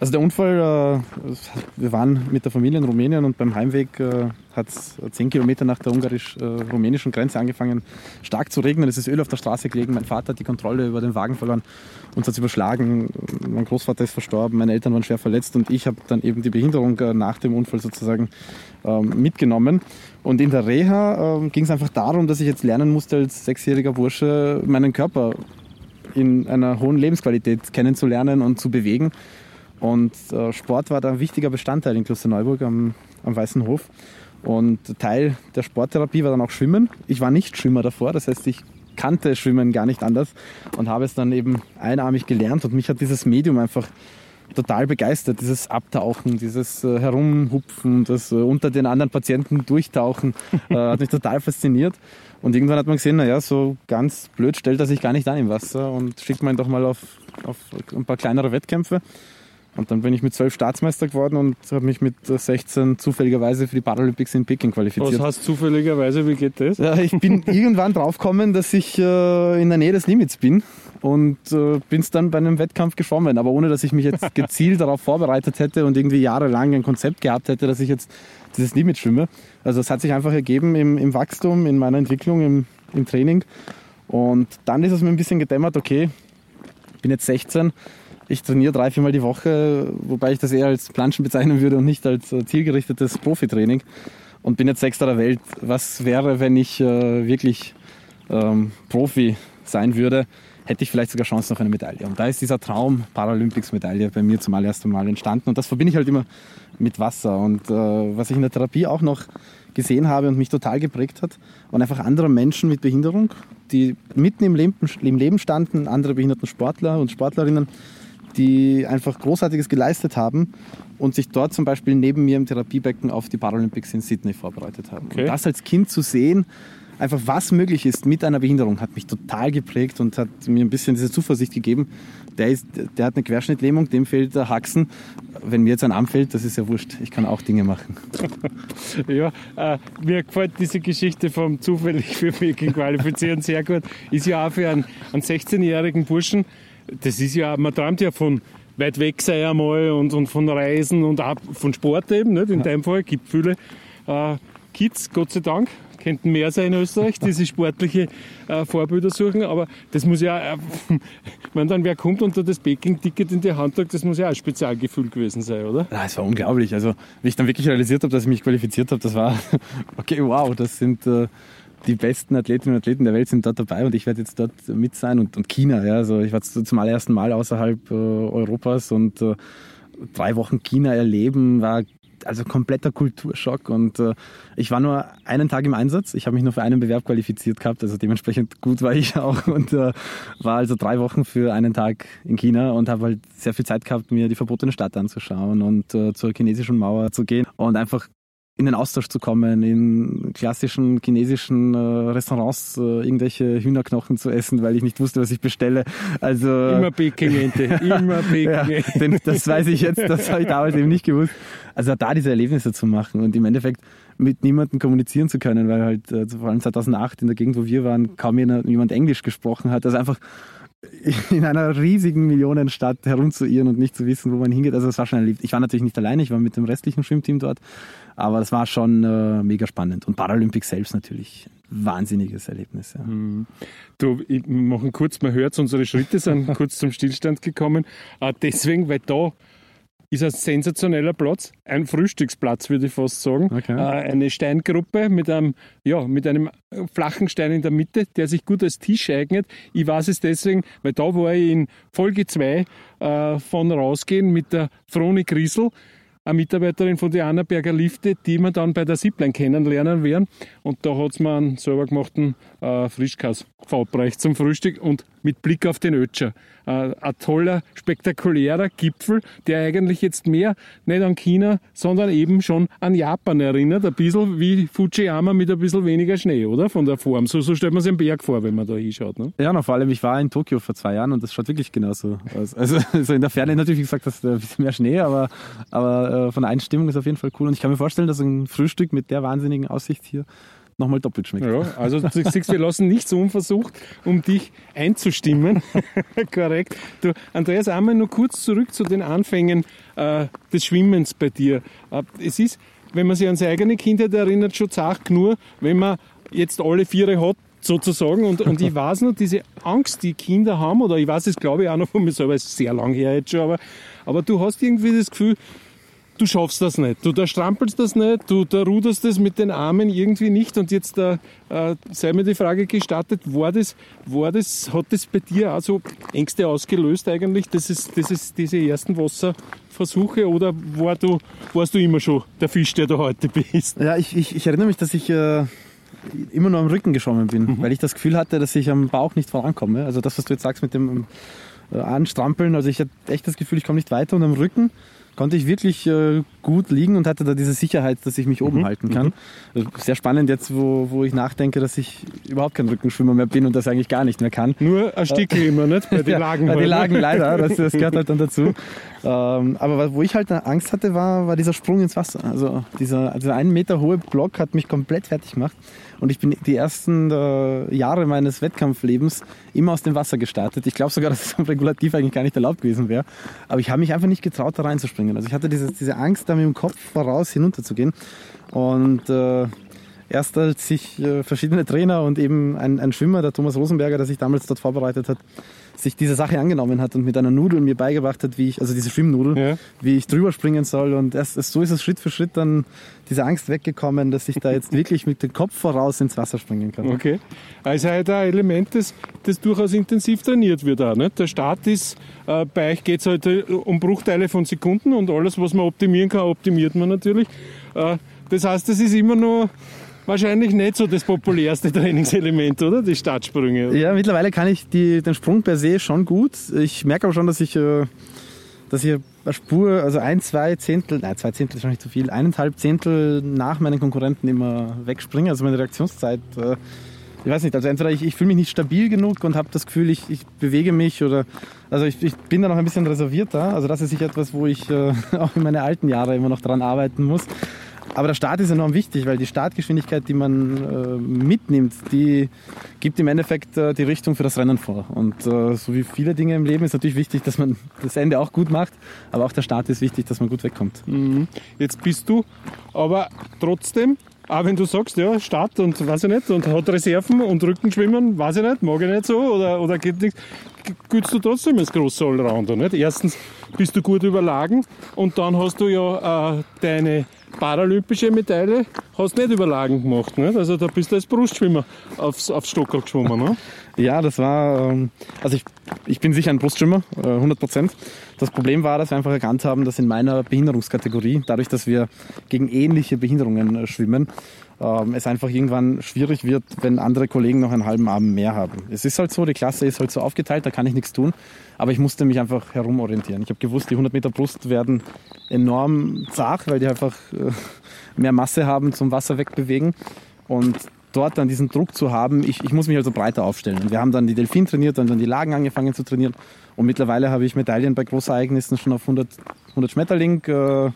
Also der Unfall, äh, wir waren mit der Familie in Rumänien und beim Heimweg äh, hat es zehn Kilometer nach der ungarisch-rumänischen Grenze angefangen, stark zu regnen. Es ist Öl auf der Straße gelegen. Mein Vater hat die Kontrolle über den Wagen verloren. Uns hat es überschlagen. Mein Großvater ist verstorben. Meine Eltern waren schwer verletzt und ich habe dann eben die Behinderung äh, nach dem Unfall sozusagen ähm, mitgenommen. Und in der Reha ging es einfach darum, dass ich jetzt lernen musste, als sechsjähriger Bursche meinen Körper in einer hohen Lebensqualität kennenzulernen und zu bewegen. Und äh, Sport war da ein wichtiger Bestandteil in Klosterneuburg am, am Weißen Hof. Und Teil der Sporttherapie war dann auch Schwimmen. Ich war nicht Schwimmer davor, das heißt, ich kannte Schwimmen gar nicht anders und habe es dann eben einarmig gelernt. Und mich hat dieses Medium einfach total begeistert. Dieses Abtauchen, dieses äh, Herumhupfen, das äh, unter den anderen Patienten durchtauchen, äh, hat mich total fasziniert. Und irgendwann hat man gesehen, naja, so ganz blöd stellt er sich gar nicht an im Wasser und schickt man ihn doch mal auf, auf ein paar kleinere Wettkämpfe. Und dann bin ich mit zwölf Staatsmeister geworden und habe mich mit 16 zufälligerweise für die Paralympics in Peking qualifiziert. Was heißt zufälligerweise, wie geht das? Ja, ich bin irgendwann draufgekommen, dass ich äh, in der Nähe des Limits bin und äh, bin es dann bei einem Wettkampf geschwommen, aber ohne dass ich mich jetzt gezielt darauf vorbereitet hätte und irgendwie jahrelang ein Konzept gehabt hätte, dass ich jetzt dieses Limit schwimme. Also es hat sich einfach ergeben im, im Wachstum, in meiner Entwicklung, im, im Training. Und dann ist es mir ein bisschen gedämmert, okay, ich bin jetzt 16, ich trainiere drei, viermal die Woche, wobei ich das eher als Planschen bezeichnen würde und nicht als äh, zielgerichtetes Profitraining. Und bin jetzt Sechster der Welt. Was wäre, wenn ich äh, wirklich ähm, Profi sein würde? Hätte ich vielleicht sogar Chance auf eine Medaille. Und da ist dieser Traum Paralympics-Medaille bei mir zum allerersten Mal entstanden. Und das verbinde ich halt immer mit Wasser. Und äh, was ich in der Therapie auch noch gesehen habe und mich total geprägt hat, waren einfach andere Menschen mit Behinderung, die mitten im Leben, im Leben standen, andere behinderten Sportler und Sportlerinnen, die einfach Großartiges geleistet haben und sich dort zum Beispiel neben mir im Therapiebecken auf die Paralympics in Sydney vorbereitet haben. Okay. Und das als Kind zu sehen, einfach was möglich ist mit einer Behinderung, hat mich total geprägt und hat mir ein bisschen diese Zuversicht gegeben. Der, ist, der hat eine Querschnittlähmung, dem fehlt der Haxen. Wenn mir jetzt ein Arm fehlt, das ist ja wurscht. Ich kann auch Dinge machen. ja, äh, mir gefällt diese Geschichte vom zufällig für mich qualifizieren sehr gut. Ist ja auch für einen, einen 16-jährigen Burschen das ist ja, man träumt ja von weit weg sein einmal und, und von Reisen und auch von Sport eben, nicht? in deinem Fall, gibt viele äh, Kids, Gott sei Dank, könnten mehr sein in Österreich, die sich sportliche äh, Vorbilder suchen, aber das muss ja, äh, wenn dann wer kommt und da das Baking-Ticket in die Hand drückt, das muss ja auch ein Spezialgefühl gewesen sein, oder? Ja, es war unglaublich. Also, wie ich dann wirklich realisiert habe, dass ich mich qualifiziert habe, das war, okay, wow, das sind äh, die besten Athletinnen und Athleten der Welt sind dort dabei und ich werde jetzt dort mit sein und, und China, ja, also ich war zum allerersten Mal außerhalb äh, Europas und äh, drei Wochen China erleben war also kompletter Kulturschock und äh, ich war nur einen Tag im Einsatz. Ich habe mich nur für einen Bewerb qualifiziert gehabt, also dementsprechend gut war ich auch und äh, war also drei Wochen für einen Tag in China und habe halt sehr viel Zeit gehabt, mir die verbotene Stadt anzuschauen und äh, zur chinesischen Mauer zu gehen und einfach in den Austausch zu kommen, in klassischen chinesischen äh, Restaurants äh, irgendwelche Hühnerknochen zu essen, weil ich nicht wusste, was ich bestelle. Also immer Peking-Ente, immer Peking. ja, denn das weiß ich jetzt, das habe ich damals eben nicht gewusst. Also da diese Erlebnisse zu machen und im Endeffekt mit niemandem kommunizieren zu können, weil halt äh, vor allem 2008 in der Gegend, wo wir waren, kaum jemand Englisch gesprochen hat. Also einfach in einer riesigen Millionenstadt herumzuirren und nicht zu wissen, wo man hingeht. Also das war schon erlebt. Ich war natürlich nicht alleine, ich war mit dem restlichen Schwimmteam dort, aber das war schon äh, mega spannend. Und Paralympics selbst natürlich wahnsinniges Erlebnis. Ja. Mhm. Du, ich mache kurz, man hört unsere Schritte sind kurz zum Stillstand gekommen. Äh, deswegen, weil da ist ein sensationeller Platz, ein Frühstücksplatz, würde ich fast sagen. Okay. Äh, eine Steingruppe mit einem, ja, mit einem flachen Stein in der Mitte, der sich gut als Tisch eignet. Ich weiß es deswegen, weil da war ich in Folge 2 äh, von rausgehen mit der Froni Griesel eine Mitarbeiterin von der Annaberger Lifte, die wir dann bei der Zipline kennenlernen werden. Und da hat es mir einen selber gemachten äh, Frischkäse verabreicht zum Frühstück und mit Blick auf den Ötscher. Äh, ein toller, spektakulärer Gipfel, der eigentlich jetzt mehr nicht an China, sondern eben schon an Japan erinnert. Ein bisschen wie Fujiyama mit ein bisschen weniger Schnee, oder? Von der Form. So, so stellt man sich den Berg vor, wenn man da hinschaut. Ne? Ja, na, vor allem, ich war in Tokio vor zwei Jahren und das schaut wirklich genauso aus. Also, also in der Ferne natürlich, gesagt, das ist ein bisschen mehr Schnee, aber, aber äh, von der Einstimmung ist auf jeden Fall cool. Und ich kann mir vorstellen, dass ein Frühstück mit der wahnsinnigen Aussicht hier nochmal doppelt schmeckt. Ja, also du siehst, wir lassen nichts unversucht, um dich einzustimmen. Korrekt. Du, Andreas, einmal nur kurz zurück zu den Anfängen äh, des Schwimmens bei dir. Äh, es ist, wenn man sich an seine eigene Kindheit erinnert, schon zart nur, wenn man jetzt alle Viere hat, sozusagen. Und, und ich weiß noch, diese Angst, die Kinder haben, oder ich weiß es, glaube ich, auch noch von mir selber, ist sehr lang her jetzt schon, aber, aber du hast irgendwie das Gefühl, du schaffst das nicht, du da strampelst das nicht, du da ruderst das mit den Armen irgendwie nicht und jetzt da äh, sei mir die Frage gestattet, war das, war das, hat das bei dir auch Ängste ausgelöst eigentlich, das ist, das ist diese ersten Wasserversuche oder war du, warst du immer schon der Fisch, der du heute bist? Ja, ich, ich, ich erinnere mich, dass ich äh, immer nur am Rücken geschwommen bin, mhm. weil ich das Gefühl hatte, dass ich am Bauch nicht vorankomme. Also das, was du jetzt sagst mit dem äh, anstrampeln. Also ich hatte echt das Gefühl, ich komme nicht weiter und am Rücken konnte ich wirklich äh, gut liegen und hatte da diese Sicherheit, dass ich mich oben mhm. halten kann. Mhm. Sehr spannend jetzt, wo, wo ich nachdenke, dass ich überhaupt kein Rückenschwimmer mehr bin und das eigentlich gar nicht mehr kann. Nur ein Stickel immer, nicht? Bei den Lagen. Ja, bei den Lagen leider, das, das gehört halt dann dazu. Ähm, aber wo ich halt Angst hatte, war, war dieser Sprung ins Wasser. Also dieser, dieser einen Meter hohe Block hat mich komplett fertig gemacht. Und ich bin die ersten äh, Jahre meines Wettkampflebens immer aus dem Wasser gestartet. Ich glaube sogar, dass es am Regulativ eigentlich gar nicht erlaubt gewesen wäre. Aber ich habe mich einfach nicht getraut, da reinzuspringen. Also ich hatte diese, diese Angst, da mit dem Kopf voraus hinunterzugehen. Und äh, erst als sich äh, verschiedene Trainer und eben ein, ein Schwimmer, der Thomas Rosenberger, der sich damals dort vorbereitet hat, sich diese Sache angenommen hat und mit einer Nudel mir beigebracht hat, wie ich, also diese Schwimmnudel, ja. wie ich drüber springen soll. Und erst, so ist es Schritt für Schritt dann diese Angst weggekommen, dass ich da jetzt wirklich mit dem Kopf voraus ins Wasser springen kann. Okay. Also halt ein Element, das, das durchaus intensiv trainiert wird auch. Nicht? Der Start ist, äh, bei euch geht es halt äh, um Bruchteile von Sekunden und alles, was man optimieren kann, optimiert man natürlich. Äh, das heißt, das ist immer nur wahrscheinlich nicht so das populärste Trainingselement, oder? Die Startsprünge. Ja, mittlerweile kann ich die, den Sprung per se schon gut. Ich merke aber schon, dass ich, äh, dass ich eine Spur, also ein, zwei Zehntel, nein, zwei Zehntel ist schon nicht zu viel, eineinhalb Zehntel nach meinen Konkurrenten immer wegspringe. Also meine Reaktionszeit, äh, ich weiß nicht, also entweder ich, ich fühle mich nicht stabil genug und habe das Gefühl, ich, ich bewege mich oder, also ich, ich bin da noch ein bisschen reservierter. Also das ist sicher etwas, wo ich äh, auch in meine alten Jahre immer noch dran arbeiten muss. Aber der Start ist enorm wichtig, weil die Startgeschwindigkeit, die man äh, mitnimmt, die gibt im Endeffekt äh, die Richtung für das Rennen vor. Und äh, so wie viele Dinge im Leben ist natürlich wichtig, dass man das Ende auch gut macht, aber auch der Start ist wichtig, dass man gut wegkommt. Mhm. Jetzt bist du aber trotzdem auch wenn du sagst, ja, Start und weiß ich nicht, und hat Reserven und Rückenschwimmen, weiß ich nicht, mag ich nicht so oder, oder geht nichts, giltst du trotzdem als großer Allrounder. Nicht? Erstens bist du gut überlagen und dann hast du ja äh, deine paralympische Medaille hast nicht überlagen gemacht. Nicht? Also da bist du als Brustschwimmer aufs, aufs Stockerl geschwommen. Ne? Ja, das war, ähm, also ich, ich bin sicher ein Brustschwimmer, 100 äh, Prozent. Das Problem war, dass wir einfach erkannt haben, dass in meiner Behinderungskategorie, dadurch, dass wir gegen ähnliche Behinderungen schwimmen, ähm, es einfach irgendwann schwierig wird, wenn andere Kollegen noch einen halben Abend mehr haben. Es ist halt so, die Klasse ist halt so aufgeteilt, da kann ich nichts tun. Aber ich musste mich einfach herumorientieren. Ich habe gewusst, die 100 Meter Brust werden enorm zart, weil die einfach äh, mehr Masse haben zum Wasser wegbewegen. Und dort dann diesen Druck zu haben, ich, ich muss mich also breiter aufstellen. Und wir haben dann die Delfin trainiert und dann die Lagen angefangen zu trainieren. Und mittlerweile habe ich Medaillen bei Großereignissen schon auf 100, 100 Schmetterling, äh,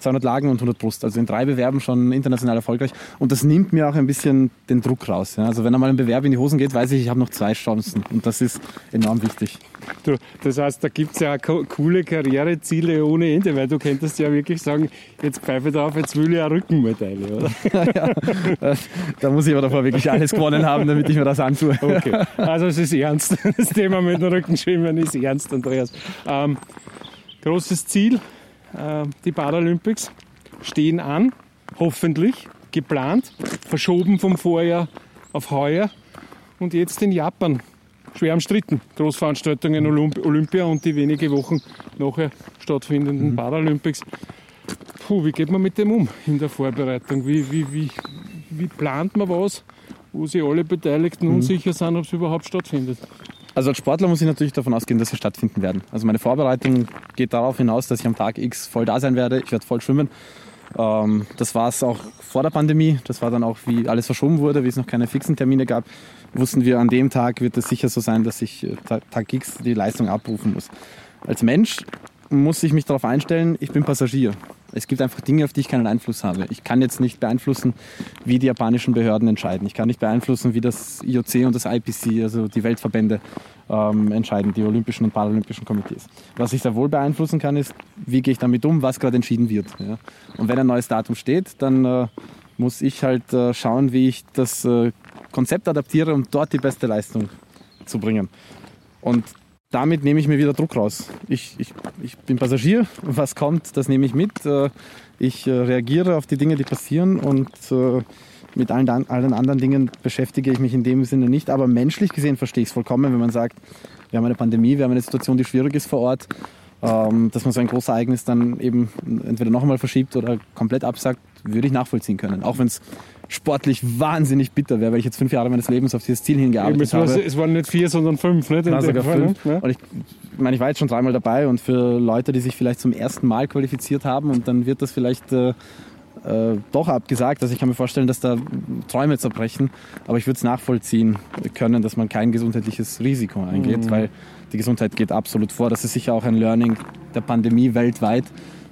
200 Lagen und 100 Brust. Also in drei Bewerben schon international erfolgreich. Und das nimmt mir auch ein bisschen den Druck raus. Ja. Also wenn einmal ein Bewerb in die Hosen geht, weiß ich, ich habe noch zwei Chancen. Und das ist enorm wichtig. Du, das heißt, da gibt es ja auch coole Karriereziele ohne Ende, weil du könntest ja wirklich sagen, jetzt pfeife drauf, jetzt will ich eine Rückenmedaille, oder? ja, da muss ich aber davor wirklich alles gewonnen haben, damit ich mir das antue. Okay, also es ist ernst. Das Thema mit dem Rückenschwimmen ist ernst, Andreas. Ähm, großes Ziel, äh, die Paralympics stehen an, hoffentlich, geplant, verschoben vom Vorjahr auf heuer und jetzt in Japan schwer umstritten. Großveranstaltungen Olympia und die wenige Wochen nachher stattfindenden mhm. Paralympics. Puh, wie geht man mit dem um in der Vorbereitung? Wie, wie, wie, wie plant man was, wo sich alle Beteiligten mhm. unsicher sind, ob es überhaupt stattfindet? Also als Sportler muss ich natürlich davon ausgehen, dass sie stattfinden werden. Also meine Vorbereitung geht darauf hinaus, dass ich am Tag X voll da sein werde. Ich werde voll schwimmen. Ähm, das war es auch vor der Pandemie. Das war dann auch, wie alles verschoben wurde, wie es noch keine fixen Termine gab wussten wir, an dem Tag wird es sicher so sein, dass ich äh, Tag X die Leistung abrufen muss. Als Mensch muss ich mich darauf einstellen, ich bin Passagier. Es gibt einfach Dinge, auf die ich keinen Einfluss habe. Ich kann jetzt nicht beeinflussen, wie die japanischen Behörden entscheiden. Ich kann nicht beeinflussen, wie das IOC und das IPC, also die Weltverbände, ähm, entscheiden, die Olympischen und Paralympischen Komitees. Was ich sehr wohl beeinflussen kann, ist, wie gehe ich damit um, was gerade entschieden wird. Ja? Und wenn ein neues Datum steht, dann äh, muss ich halt äh, schauen, wie ich das äh, Konzept adaptiere, um dort die beste Leistung zu bringen. Und damit nehme ich mir wieder Druck raus. Ich, ich, ich bin Passagier, was kommt, das nehme ich mit. Äh, ich äh, reagiere auf die Dinge, die passieren und äh, mit allen, allen anderen Dingen beschäftige ich mich in dem Sinne nicht. Aber menschlich gesehen verstehe ich es vollkommen, wenn man sagt, wir haben eine Pandemie, wir haben eine Situation, die schwierig ist vor Ort ähm, dass man so ein großes Ereignis dann eben entweder noch einmal verschiebt oder komplett absagt, würde ich nachvollziehen können. Auch wenn es sportlich wahnsinnig bitter wäre, weil ich jetzt fünf Jahre meines Lebens auf dieses Ziel hingearbeitet es, habe. es waren nicht vier, sondern fünf, nicht? Ja, sogar Fall, fünf. ne? Und ich, ich meine, ich war jetzt schon dreimal dabei und für Leute, die sich vielleicht zum ersten Mal qualifiziert haben und dann wird das vielleicht äh, äh, doch abgesagt. Also ich kann mir vorstellen, dass da Träume zerbrechen, aber ich würde es nachvollziehen können, dass man kein gesundheitliches Risiko eingeht, Mhm. weil die Gesundheit geht absolut vor. Das ist sicher auch ein Learning der Pandemie weltweit,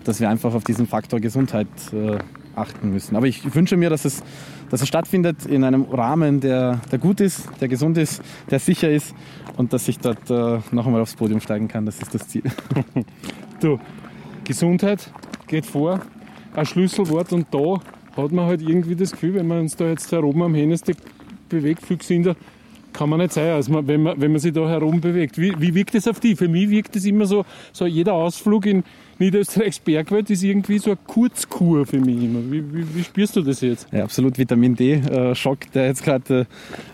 dass wir einfach auf diesen Faktor Gesundheit äh, achten müssen. Aber ich wünsche mir, dass es, dass es stattfindet in einem Rahmen, der, der gut ist, der gesund ist, der sicher ist und dass ich dort äh, noch einmal aufs Podium steigen kann. Das ist das Ziel. Du, Gesundheit geht vor, ein Schlüsselwort und da hat man halt irgendwie das Gefühl, wenn man uns da jetzt herum am Hennesteck bewegt, viel gesünder kann man nicht sein, als man, wenn, man, wenn man sich da herum bewegt. Wie, wie wirkt das auf die? Für mich wirkt das immer so, so jeder Ausflug in Niederösterreichs Bergwelt ist irgendwie so eine Kurzkur für mich immer. Wie, wie, wie spürst du das jetzt? Ja, absolut Vitamin D-Schock, der jetzt gerade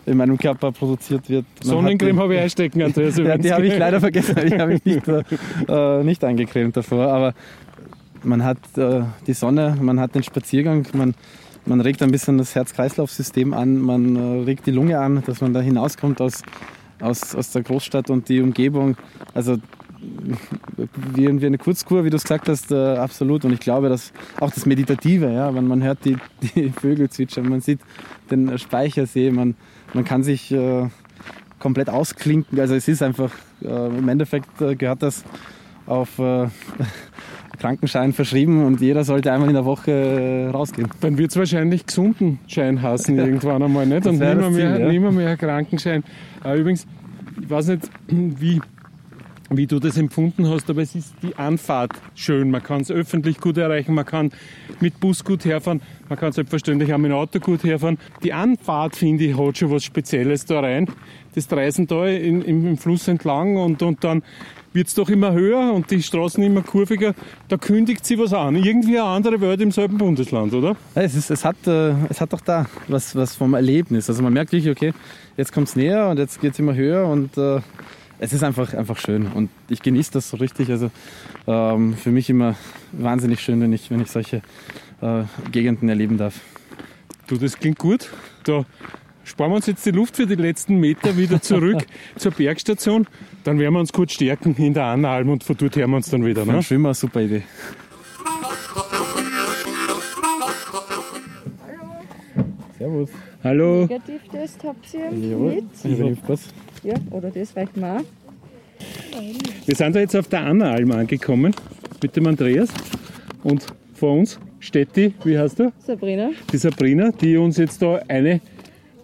äh, in meinem Körper produziert wird. Man Sonnencreme habe ich einstecken, Andreas. Ja, die habe ich leider vergessen, die habe ich nicht, äh, äh, nicht eingecremt davor. Aber man hat äh, die Sonne, man hat den Spaziergang, man, man regt ein bisschen das Herz-Kreislauf-System an, man äh, regt die Lunge an, dass man da hinauskommt aus, aus, aus der Großstadt und die Umgebung. Also wie, eine Kurzkur, wie du es gesagt hast, äh, absolut. Und ich glaube, dass auch das Meditative, ja, wenn man hört die, die Vögel zwitschern, man sieht den Speichersee, man, man kann sich äh, komplett ausklinken. Also es ist einfach, äh, im Endeffekt äh, gehört das auf äh, Krankenschein verschrieben und jeder sollte einmal in der Woche äh, rausgehen. Dann wird es wahrscheinlich gesunden Schein hassen irgendwann einmal, nicht? Und das mehr, ja. mehr Krankenschein. Äh, übrigens, ich weiß nicht, wie, wie du das empfunden hast, aber es ist die Anfahrt schön. Man kann es öffentlich gut erreichen, man kann mit Bus gut herfahren, man kann selbstverständlich auch mit dem Auto gut herfahren. Die Anfahrt, finde ich, hat schon was Spezielles da rein. Das Reisen da in, im, im Fluss entlang und, und dann wird es doch immer höher und die Straßen immer kurviger. Da kündigt sie was an. Irgendwie eine andere Welt im selben Bundesland, oder? Es, ist, es, hat, äh, es hat auch da was, was vom Erlebnis. Also man merkt wirklich, okay, jetzt kommt es näher und jetzt geht es immer höher und äh, es ist einfach, einfach schön. Und ich genieße das so richtig. Also ähm, für mich immer wahnsinnig schön, wenn ich, wenn ich solche äh, Gegenden erleben darf. Du, das klingt gut. Da sparen wir uns jetzt die Luft für die letzten Meter wieder zurück zur Bergstation. Dann werden wir uns kurz stärken in der Annalm und von dort hören wir uns dann wieder. Ne? Schwimmer, super Idee. Servus. Hallo. Negativtest habt ihr Jawohl. mit? Ich übernehme was. Ja, oder das reicht mir auch. Wir sind da jetzt auf der Annalm angekommen mit dem Andreas und vor uns steht die, wie heißt du? Sabrina, Die Sabrina, die uns jetzt da eine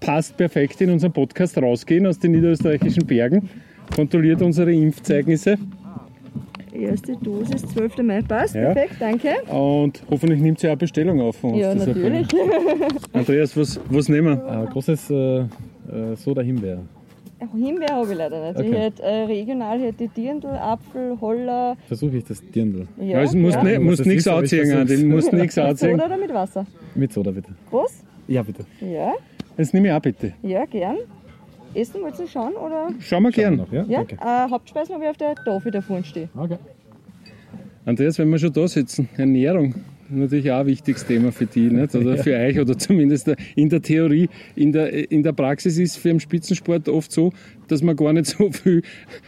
passt perfekt in unseren Podcast rausgehen aus den niederösterreichischen Bergen, kontrolliert unsere Impfzeugnisse erste Dosis, 12. Mai, passt. Ja. Perfekt, danke. und hoffentlich nimmt sie auch Bestellung auf von uns. Ja, natürlich. Andreas, was, was nehmen wir? Äh, großes äh, äh, Soda Himbeer. Habe ich leider nicht. Ich Okay. hätte äh, regional hätte ich Dirndl, Apfel, Holler. Versuche ich das Dirndl. Ja, Ja, also musst ja. nicht, Was musst nichts ich anziehen. Andi, musst nichts Mit anziehen. Soda oder mit Wasser? Mit Soda bitte. Groß? Ja, bitte. Ja, Das nehme ich auch bitte. ja, gern. Essen wollt ihr schauen oder? Schauen wir gern. Noch, ja? Ja, äh, Hauptspeisen habe ich auf der Tafel da vorne stehen. Okay. Andreas, wenn wir schon da sitzen, Ernährung, natürlich auch ein wichtiges Thema für die, nicht? oder für euch, oder zumindest in der Theorie. In der, in der Praxis ist für den Spitzensport oft so, dass man gar nicht so viel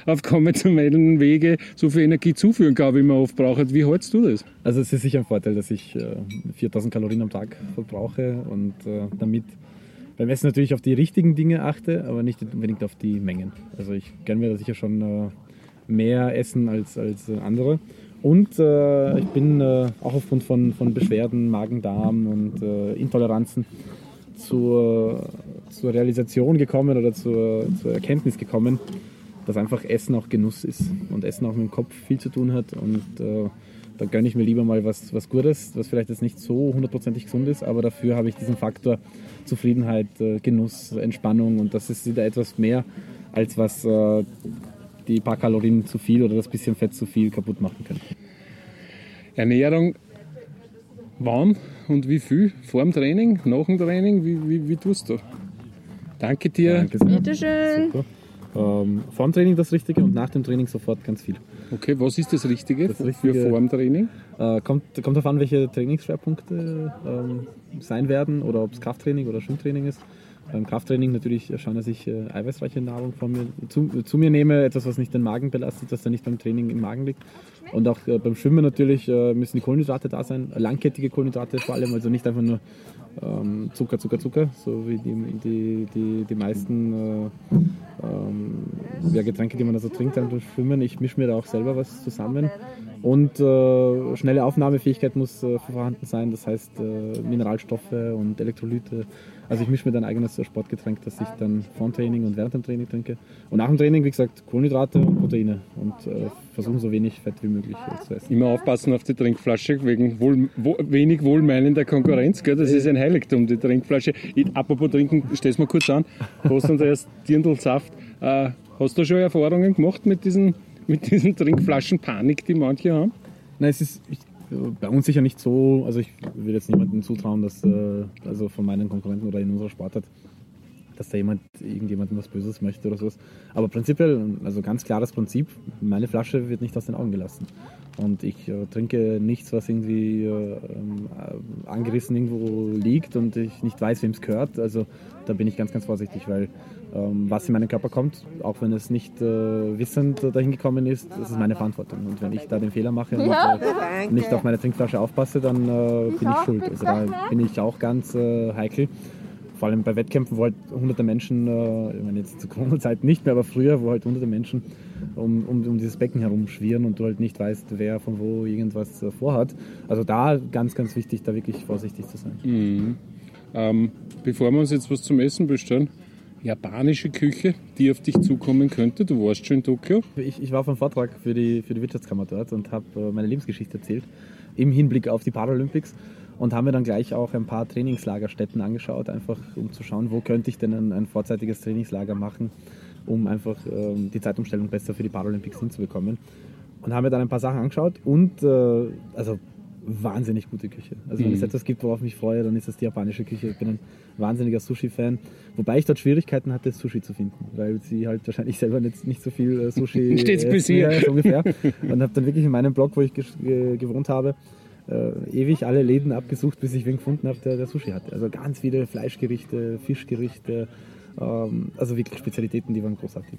auf konventionellen Wege so viel Energie zuführen kann, wie man oft braucht. Wie hältst du das? Also es ist sicher ein Vorteil, dass ich äh, 4000 Kalorien am Tag verbrauche und äh, damit beim Essen natürlich auf die richtigen Dinge achte, aber nicht unbedingt auf die Mengen. Also ich gönne mir da sicher schon äh, mehr Essen als, als äh, andere. Und äh, ich bin äh, auch aufgrund von, von Beschwerden, Magen-Darm und äh, Intoleranzen zur, zur Realisation gekommen oder zur, zur Erkenntnis gekommen, dass einfach Essen auch Genuss ist und Essen auch mit dem Kopf viel zu tun hat. Und äh, da gönne ich mir lieber mal was, was Gutes, was vielleicht jetzt nicht so hundertprozentig gesund ist, aber dafür habe ich diesen Faktor Zufriedenheit, äh, Genuss, Entspannung. Und das ist wieder etwas mehr, als was äh, die paar Kalorien zu viel oder das bisschen Fett zu viel kaputt machen können. Ernährung, wann und wie viel? Vor dem Training, nach dem Training? Wie, wie, wie tust du? Danke dir. Danke sehr. Bitteschön. Super. Ähm, vor dem Training das Richtige und nach dem Training sofort ganz viel. Okay, was ist das Richtige, Das Richtige- für Formtraining? Äh, kommt, kommt darauf an, welche Trainingsschwerpunkte ähm, sein werden oder ob es Krafttraining oder Schwimmtraining ist. Beim Krafttraining natürlich schauen, dass ich äh, eiweißreiche Nahrung von mir, zu, zu mir nehme, etwas, was nicht den Magen belastet, dass er nicht beim Training im Magen liegt. Und auch äh, beim Schwimmen natürlich äh, müssen die Kohlenhydrate da sein, langkettige Kohlenhydrate vor allem, also nicht einfach nur ähm, Zucker, Zucker, Zucker, so wie die, die, die, die meisten äh, ähm, ja, Getränke, die man da so trinkt beim Schwimmen. Ich mische mir da auch selber was zusammen. Und äh, schnelle Aufnahmefähigkeit muss äh, vorhanden sein, das heißt äh, Mineralstoffe und Elektrolyte. Also ich mische mir dann ein eigenes äh, Sportgetränk, das ich dann vor dem Training und während dem Training trinke. Und nach dem Training, wie gesagt, Kohlenhydrate und Proteine und äh, versuchen so wenig Fett wie möglich äh, zu essen. Immer aufpassen auf die Trinkflasche wegen wohl, wo, wenig wohlmeinender Konkurrenz. Gell? Das ist ein Heiligtum, die Trinkflasche. Ich, apropos Trinken, stell mal kurz an. Hast du erst Dirndlsaft. Hast du schon Erfahrungen gemacht mit diesen, mit diesen Trinkflaschen-Panik, die manche haben? Nein, es ist ich, äh, bei uns sicher nicht so, also ich will jetzt niemandem zutrauen, dass, äh, also von meinen Konkurrenten oder in unserer Sportart, dass da jemand irgendjemandem was Böses möchte oder sowas. Aber prinzipiell, also ganz klares Prinzip, meine Flasche wird nicht aus den Augen gelassen. Und ich äh, trinke nichts, was irgendwie äh, ähm, äh, angerissen irgendwo liegt und ich nicht weiß, wem es gehört. Also da bin ich ganz, ganz vorsichtig, weil was in meinen Körper kommt, auch wenn es nicht äh, wissend dahin gekommen ist, das ist meine Verantwortung. Und wenn ich da den Fehler mache und äh, nicht auf meine Trinkflasche aufpasse, dann äh, bin ich schuld. Also da bin ich auch ganz äh, heikel. Vor allem bei Wettkämpfen, wo halt hunderte Menschen, äh, ich meine jetzt zur Corona-Zeit nicht mehr, aber früher, wo halt hunderte Menschen um, um, um dieses Becken herumschwirren und du halt nicht weißt, wer von wo irgendwas äh, vorhat. Also da ganz, ganz wichtig, da wirklich vorsichtig zu sein. Ähm, bevor wir uns jetzt was zum Essen bestellen, japanische Küche, die auf dich zukommen könnte. Du warst schon in Tokio. Ich, ich war auf einem Vortrag für die, für die Wirtschaftskammer dort und habe äh, meine Lebensgeschichte erzählt im Hinblick auf die Paralympics und haben mir dann gleich auch ein paar Trainingslagerstätten angeschaut, einfach um zu schauen, wo könnte ich denn ein, ein vorzeitiges Trainingslager machen, um einfach ähm, die Zeitumstellung besser für die Paralympics hinzubekommen. Und haben mir dann ein paar Sachen angeschaut und äh, also wahnsinnig gute Küche. Also wenn es etwas gibt, worauf ich mich freue, dann ist es die japanische Küche. Ich bin ein wahnsinniger Sushi-Fan, wobei ich dort Schwierigkeiten hatte, Sushi zu finden, weil sie halt wahrscheinlich selber nicht, nicht so viel äh, Sushi Stets essen, besiegt. ja, so ungefähr. Und habe dann wirklich in meinem Blog, wo ich gewohnt habe, äh, ewig alle Läden abgesucht, bis ich wen gefunden habe, der, der Sushi hatte. Also ganz viele Fleischgerichte, Fischgerichte, ähm, also wirklich Spezialitäten, die waren großartig.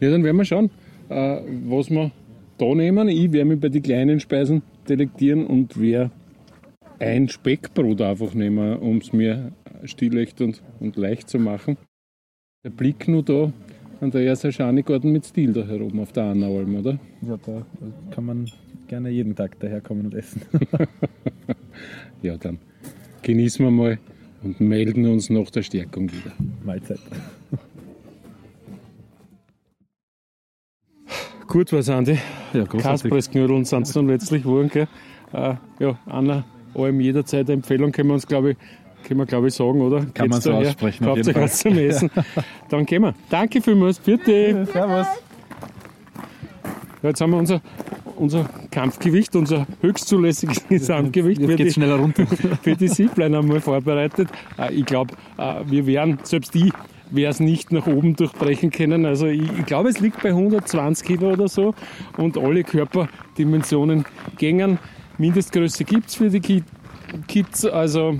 Ja, dann werden wir schauen, äh, was wir da nehmen. Ich werde mich bei den kleinen Speisen delektieren und werde ein Speckbrot einfach nehmen, um es mir stilecht und, und leicht zu machen. Der Blick nur da an der ersten Schanigarten mit Stil da herum auf der Annalm, oder? Ja, da kann man gerne jeden Tag daherkommen und essen. Ja, dann genießen wir mal und melden uns nach der Stärkung wieder. Mahlzeit. Gut was, Andi. Ja, großartig. Kaspressknödeln sind es dann letztlich geworden. Gell? Äh, ja, Anna, allem jederzeit Empfehlung können wir uns, glaube ich, können wir, glaube ich, sagen, oder? Kann man so daher? aussprechen, auf Kauft jeden euch was zum Essen. Dann gehen wir. Danke vielmals, bitte. Servus. Ja, jetzt haben wir unser, unser Kampfgewicht, unser höchst zulässiges Gesamtgewicht Jetzt für geht's die, schneller runter. für die Zipline einmal vorbereitet. Äh, Ich glaube, äh, wir werden, selbst ich, wer es nicht nach oben durchbrechen können. Also ich, ich glaube, es liegt bei 120 Kilo oder so und alle Körperdimensionen gängen. Mindestgröße gibt es für die Ki- Kids, also,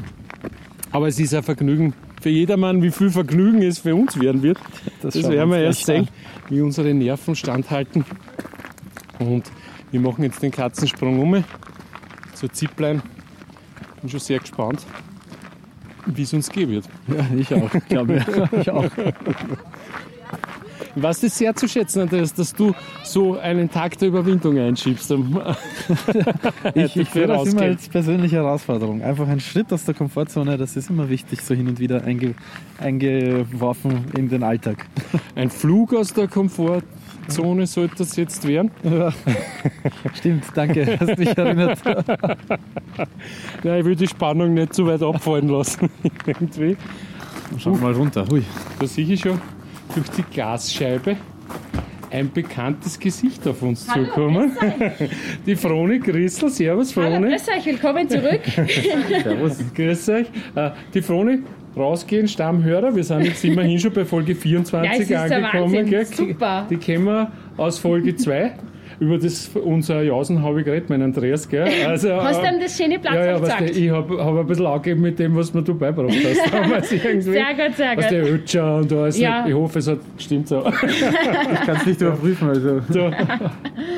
aber es ist ein Vergnügen für jedermann, wie viel Vergnügen es für uns werden wird. Das, wir werden wir erst sehen, wie unsere Nerven standhalten. Und wir machen jetzt den Katzensprung um zur Zipline. Bin schon sehr gespannt, wie es uns gehen wird. Ja, ich auch. Ich glaube, ich auch. Weiß das sehr zu schätzen, Andreas, dass du so einen Tag der Überwindung einschiebst. Ich, ich sehe das immer als persönliche Herausforderung. Einfach ein Schritt aus der Komfortzone, das ist immer wichtig, so hin und wieder einge, eingeworfen in den Alltag. Ein Flug aus der Komfortzone sollte das jetzt werden. Stimmt, danke, hast mich erinnert. Ja, ich will die Spannung nicht zu weit abfallen lassen. Irgendwie. Schau mal runter. Hui. Da sehe ich schon durch die Glasscheibe ein bekanntes Gesicht auf uns zukommen. Die Frone Grissel. Servus, Hallo, Frone. grüß euch, willkommen zurück. Servus. Grüß euch. Äh, Die Frone, rausgehen, Stammhörer. Wir sind jetzt immerhin schon bei Folge 24 Ja, angekommen. Wahnsinn. Super. Die kennen wir aus Folge 2. über das, unser Jausen habe ich geredet, mein Andreas, gell? Also, Hast du äh, ihm das schöne Platz ja, ja, weißt gezeigt? du, ich habe hab ein bisschen angegeben mit dem, was mir du beigebracht hast. Damals irgendwie. Sehr gut, sehr Weißt du, gut. Ötscher und alles. Ja. Ich hoffe, es hat stimmt so. Ich kann es nicht überprüfen. Also. so.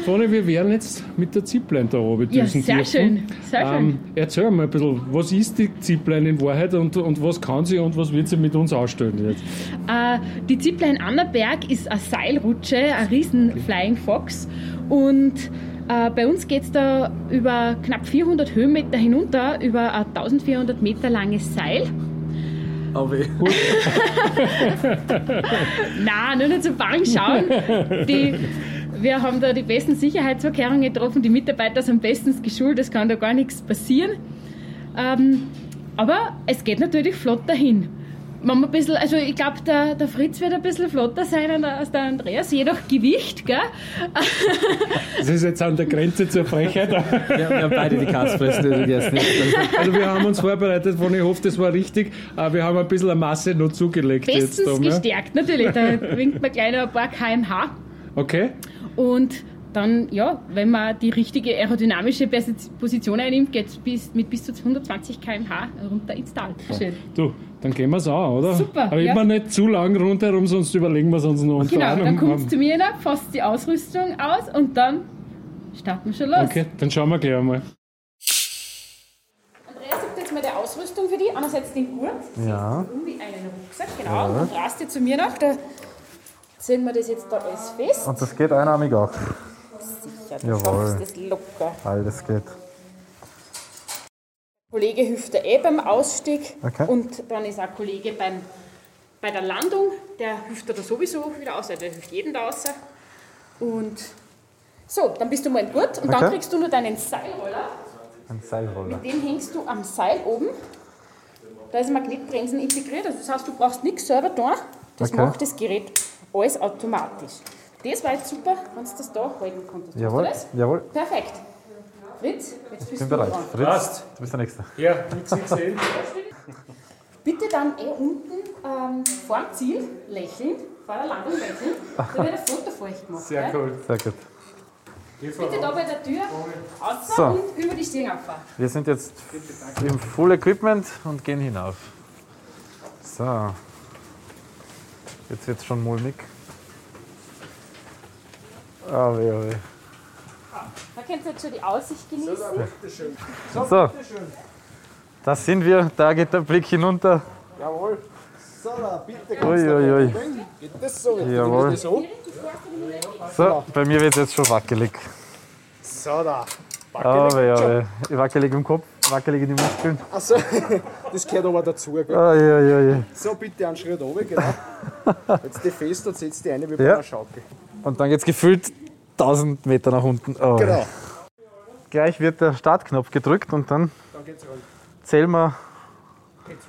Vorne, wir werden jetzt mit der Zipline da oben Ja, düsen sehr dürfen. schön. Sehr schön. Ähm, erzähl mal ein bisschen, was ist die Zipline in Wahrheit und, und was kann sie und was wird sie mit uns ausstellen jetzt? Äh, die Zipline Annaberg ist eine Seilrutsche, ein riesen Flying Fox. Und äh, bei uns geht es da über knapp 400 Höhenmeter hinunter, über ein 1400 Meter langes Seil. Oh weh. Nein, nur nicht zum Bang schauen. Die, wir haben da die besten Sicherheitsvorkehrungen getroffen, die Mitarbeiter sind bestens geschult, es kann da gar nichts passieren. Ähm, aber es geht natürlich flott dahin. Man ein bisschen, also ich glaube, der, der Fritz wird ein bisschen flotter sein als der Andreas, jedoch Gewicht, gell? Das ist jetzt an der Grenze zur Frechheit. Wir, wir haben beide die Kaspressen gegessen. Also wir haben uns vorbereitet, von ich hoffe, das war richtig. Aber wir haben ein bisschen eine Masse noch zugelegt Bestens jetzt. Da, ne? gestärkt, natürlich. Da winkt man gleich noch ein paar kmh. Okay. Und dann, ja, wenn man die richtige aerodynamische Position einnimmt, geht es bis, mit bis zu 120 km/h runter ins Tal. Schön. Du, dann gehen wir es an, oder? Super, Aber ja. immer nicht zu lang rundherum, sonst überlegen wir es uns noch. Und Genau, dann kommt haben- zu mir hinab, fasst die Ausrüstung aus und dann starten wir schon los. Okay, dann schauen wir gleich einmal. Andreas gibt jetzt mal die Ausrüstung für dich. Einerseits den Gurt, Ja. um wie einen Rucksack, genau. Und dann rast du zu mir nach, da ziehen wir das jetzt da alles fest. Und das geht einarmig auch. Sicher, du Jawohl. schaffst das locker. Alles geht. Kollege hilft dir eh beim Ausstieg Okay. und dann ist auch Kollege beim, bei der Landung, der hilft da sowieso wieder aus, also der hilft jedem da außer. Und so, dann bist du mal gut und dann Okay. kriegst du nur deinen Seilroller, Ein Seilroller. den hängst du am Seil oben. Da ist Magnetbremsen integriert, also das heißt, du brauchst nichts selber tun, das Okay. macht das Gerät alles automatisch. Das war jetzt super, wenn du das da halten konntest. Jawohl. Jawohl. Perfekt. Fritz, jetzt bist Ich bin du bereit. dran. Fritz, du bist der Nächste. Ja, nichts gesehen. Bitte dann eh unten ähm, vor dem Ziel lächeln, vor der Landung lächeln. Da wird ein Foto für euch gemacht. Sehr cool. Sehr gut. Bitte da bei der Tür außer So. und über die Stirn auffahren. Wir sind jetzt im Full Equipment und gehen hinauf. So. Jetzt wird es schon mulmig. Ah, weh, oh weh. Da könnt ihr jetzt schon die Aussicht genießen. So. Da sind wir. Da geht der Blick hinunter. Jawohl. So, da, bitte. Ui, ui, ui. Geht das so? Jawohl. So, So, bei mir wird es jetzt schon wackelig. so da. Weh, oh weh. Wackelig im Kopf, wackelig in den Muskeln. Achso, das gehört aber dazu. Gell? Ah, ja, ja, ja. So, bitte einen Schritt runter, genau. Jetzt die fest und setzt die eine wie bei Ja. einer Schaukel. Und dann geht es gefühlt 1000 Meter nach unten. Oh, Genau. Gleich wird der Startknopf gedrückt und dann Dann geht's zählen wir Geht's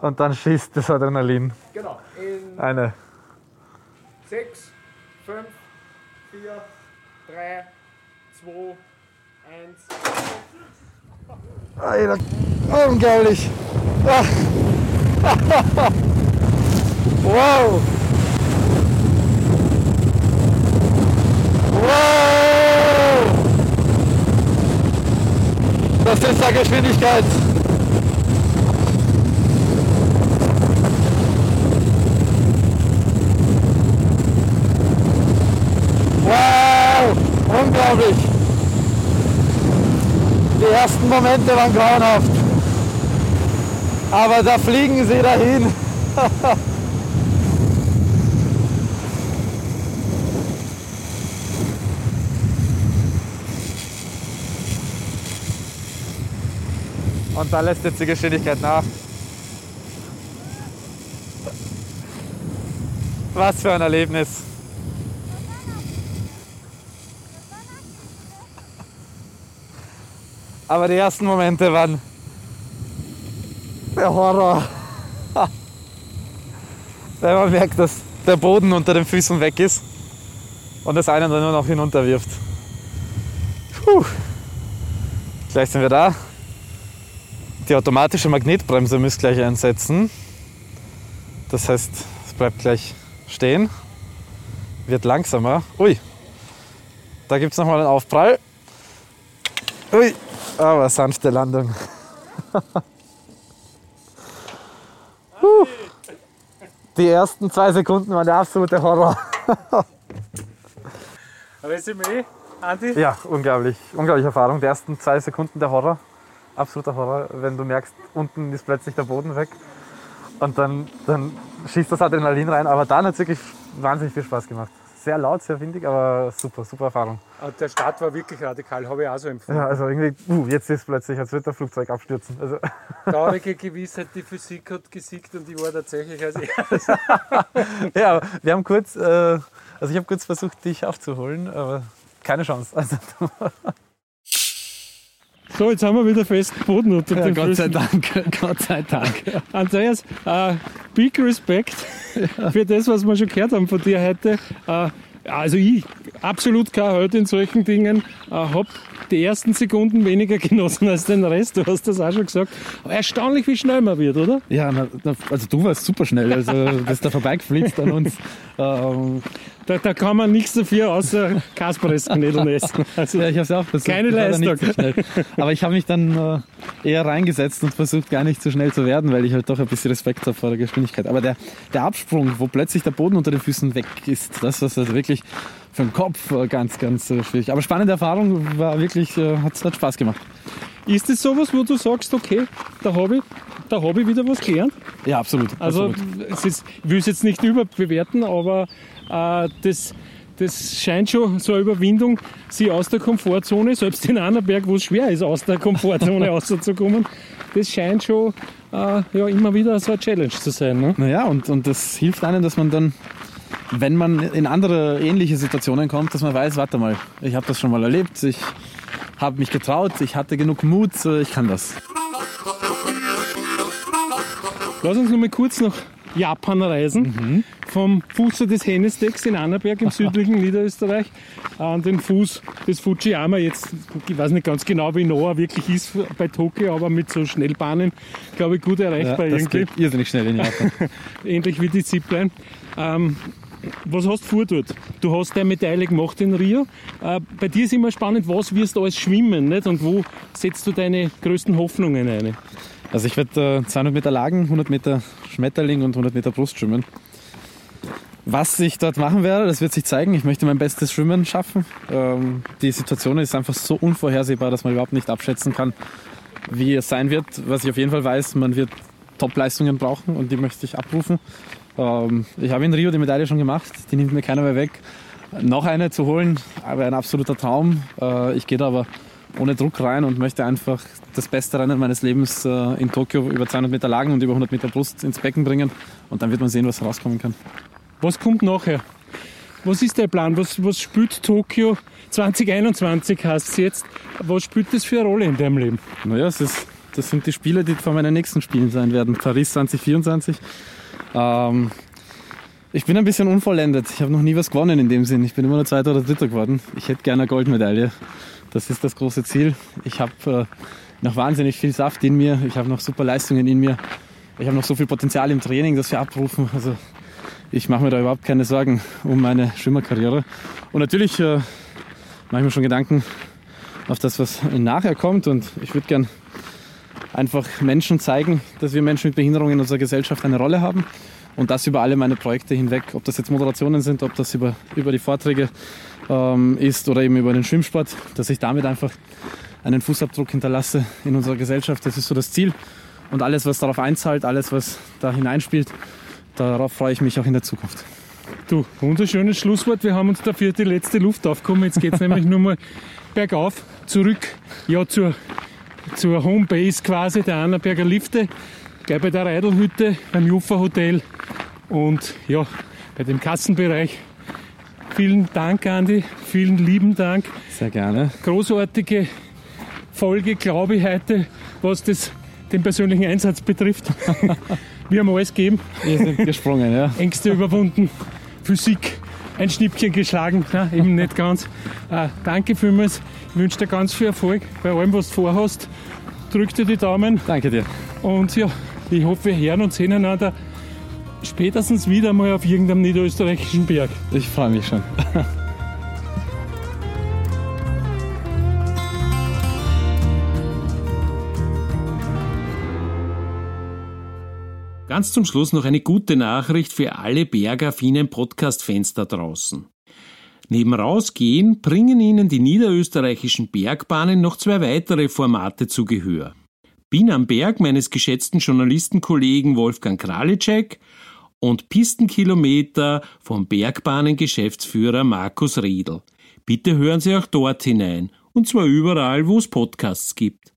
und dann schießt das Adrenalin. Genau. In Eine. 6, 5, 4, 3, 2, 1. Alter, unglaublich. Ah. wow. Wow. Das ist eine Geschwindigkeit. Wow, unglaublich. Die ersten Momente waren grauenhaft. Aber da fliegen sie dahin. Und da lässt jetzt die Geschwindigkeit nach. Was für ein Erlebnis. Aber die ersten Momente waren der Horror. Wenn man merkt, dass der Boden unter den Füßen weg ist und das einen dann nur noch hinunterwirft. Puh. Gleich sind wir da. Die automatische Magnetbremse müsst gleich einsetzen. Das heißt, es bleibt gleich stehen, wird langsamer. Ui, Da gibt es nochmal einen Aufprall. Ui, aber sanfte Landung. Die ersten zwei Sekunden waren der absolute Horror. Resümee, Andi? Ja, unglaublich. Unglaubliche Erfahrung. Die ersten zwei Sekunden der Horror. Absoluter Horror, wenn du merkst, unten ist plötzlich der Boden weg. Und dann, dann schießt das Adrenalin rein. Aber dann hat es wirklich wahnsinnig viel Spaß gemacht. Sehr laut, sehr windig, aber super, super Erfahrung. Und der Start war wirklich radikal, habe ich auch so empfunden. Ja, also irgendwie, uh, jetzt ist plötzlich, als wird der Flugzeug abstürzen. Also, Traurige Gewissheit, die Physik hat gesiegt und ich war tatsächlich als erstes. ja, wir haben kurz, äh, also ich habe kurz versucht, dich aufzuholen, aber keine Chance. Also, So, jetzt haben wir wieder festen Boden unter ja, den Gott sei Füßen. Dank, Gott sei Dank. Andreas, äh, big Respect für das, was wir schon gehört haben von dir heute. Äh, also ich, absolut kein Held in solchen Dingen, äh, habe die ersten Sekunden weniger genossen als den Rest, du hast das auch schon gesagt. Aber erstaunlich, wie schnell man wird, oder? Ja, na, na, also du warst super schnell, also du bist da vorbeigeflitzt an uns. Ähm, Da, da kann man nichts dafür, außer Kasperesknädeln essen. Also, ja, ich habe es auch versucht. Keine Leistung. so. Aber ich habe mich dann äh, eher reingesetzt und versucht, gar nicht so schnell zu werden, weil ich halt doch ein bisschen Respekt habe vor der Geschwindigkeit. Aber der, der Absprung, wo plötzlich der Boden unter den Füßen weg ist, das war also wirklich für den Kopf äh, ganz, ganz äh, schwierig. Aber spannende Erfahrung, war wirklich, äh, hat, hat Spaß gemacht. ist das sowas, wo du sagst, okay, da habe ich, da hab ich wieder was gelernt? Ja, absolut. Also absolut. es ist, ich will es jetzt nicht überbewerten, aber das, das scheint schon so eine Überwindung, sie aus der Komfortzone, selbst in Annaberg, wo es schwer ist, aus der Komfortzone rauszukommen, das scheint schon äh, ja, immer wieder so eine Challenge zu sein. Ne? Naja, und, und das hilft einem, dass man dann, wenn man in andere ähnliche Situationen kommt, dass man weiß, warte mal, ich habe das schon mal erlebt, ich habe mich getraut, ich hatte genug Mut, äh, ich kann das. Lass uns noch mal kurz nach Japan reisen. Vom Fuße des Hennestecks in Annaberg im südlichen Niederösterreich an den Fuß des Fujiyama. Jetzt, ich weiß nicht ganz genau, wie nah er wirklich ist bei Tokio, aber mit so Schnellbahnen, glaube ich, gut erreichbar das irgendwie. geht irrsinnig schnell in Japan. Ähnlich wie die Zipline. Ähm, was hast du vor dort? Du hast deine Medaille gemacht in Rio. Äh, bei dir ist immer spannend, was wirst du alles schwimmen nicht? und wo setzt du deine größten Hoffnungen ein? Also ich werde äh, 200 Meter Lagen, 100 Meter Schmetterling und 100 Meter Brust schwimmen. Was ich dort machen werde, das wird sich zeigen. Ich möchte mein bestes Schwimmen schaffen. Ähm, die Situation ist einfach so unvorhersehbar, dass man überhaupt nicht abschätzen kann, wie es sein wird. Was ich auf jeden Fall weiß, man wird Top-Leistungen brauchen und die möchte ich abrufen. Ähm, ich habe in Rio die Medaille schon gemacht, die nimmt mir keiner mehr weg. Noch eine zu holen, aber ein absoluter Traum. Äh, ich gehe da aber ohne Druck rein und möchte einfach das beste Rennen meines Lebens äh, in Tokio über 200 Meter Lagen und über 100 Meter Brust ins Becken bringen. Und dann wird man sehen, was rauskommen kann. Was kommt nachher? Was ist der Plan? Was, was spielt Tokio 2021 heißt jetzt? Was spielt das für eine Rolle in deinem Leben? Naja, es ist, das sind die Spiele, die vor meinen nächsten Spielen sein werden. Paris 2024. Ähm, ich bin ein bisschen unvollendet. Ich habe noch nie was gewonnen in dem Sinn. Ich bin immer nur Zweiter oder Dritter geworden. Ich hätte gerne eine Goldmedaille. Das ist das große Ziel. Ich habe äh, noch wahnsinnig viel Saft in mir. Ich habe noch super Leistungen in mir. Ich habe noch so viel Potenzial im Training, das wir abrufen. Also ich mache mir da überhaupt keine Sorgen um meine Schwimmerkarriere. Und natürlich äh, mache ich mir schon Gedanken auf das, was nachher kommt. Und ich würde gern einfach Menschen zeigen, dass wir Menschen mit Behinderung in unserer Gesellschaft eine Rolle haben. Und das über alle meine Projekte hinweg. Ob das jetzt Moderationen sind, ob das über, über die Vorträge ähm, ist oder eben über den Schwimmsport, dass ich damit einfach einen Fußabdruck hinterlasse in unserer Gesellschaft. Das ist so das Ziel. Und alles, was darauf einzahlt, alles, was da hineinspielt, darauf freue ich mich auch in der Zukunft. Du, wunderschönes Schlusswort. Wir haben uns dafür die letzte Luft aufgekommen. Jetzt geht es nämlich nur mal bergauf, zurück ja, zur, zur Homebase quasi der Annaberger Lifte. Gleich bei der Reidelhütte, beim Juffa Hotel und ja, bei dem Kassenbereich. Vielen Dank, Andi. Vielen lieben Dank. Sehr gerne. Großartige Folge, glaube ich, heute, was das, den persönlichen Einsatz betrifft. Wir haben alles gegeben. Wir sind gesprungen, ja. Ängste überwunden, Physik ein Schnippchen geschlagen, Nein, eben nicht ganz. Äh, danke vielmals, ich wünsche dir ganz viel Erfolg bei allem, was du vorhast. Drück dir die Daumen Danke dir. und ja, ich hoffe, wir hören und sehen einander spätestens wieder mal auf irgendeinem niederösterreichischen Berg. Ich freue mich schon. Ganz zum Schluss noch eine gute Nachricht für alle bergaffinen Podcast-Fans da draußen. Neben Rausgehen bringen Ihnen die niederösterreichischen Bergbahnen noch zwei weitere Formate zu Gehör. Bin am Berg meines geschätzten Journalistenkollegen Wolfgang Kralitschek und Pistenkilometer vom Bergbahnengeschäftsführer Markus Riedl. Bitte hören Sie auch dort hinein, und zwar überall, wo es Podcasts gibt.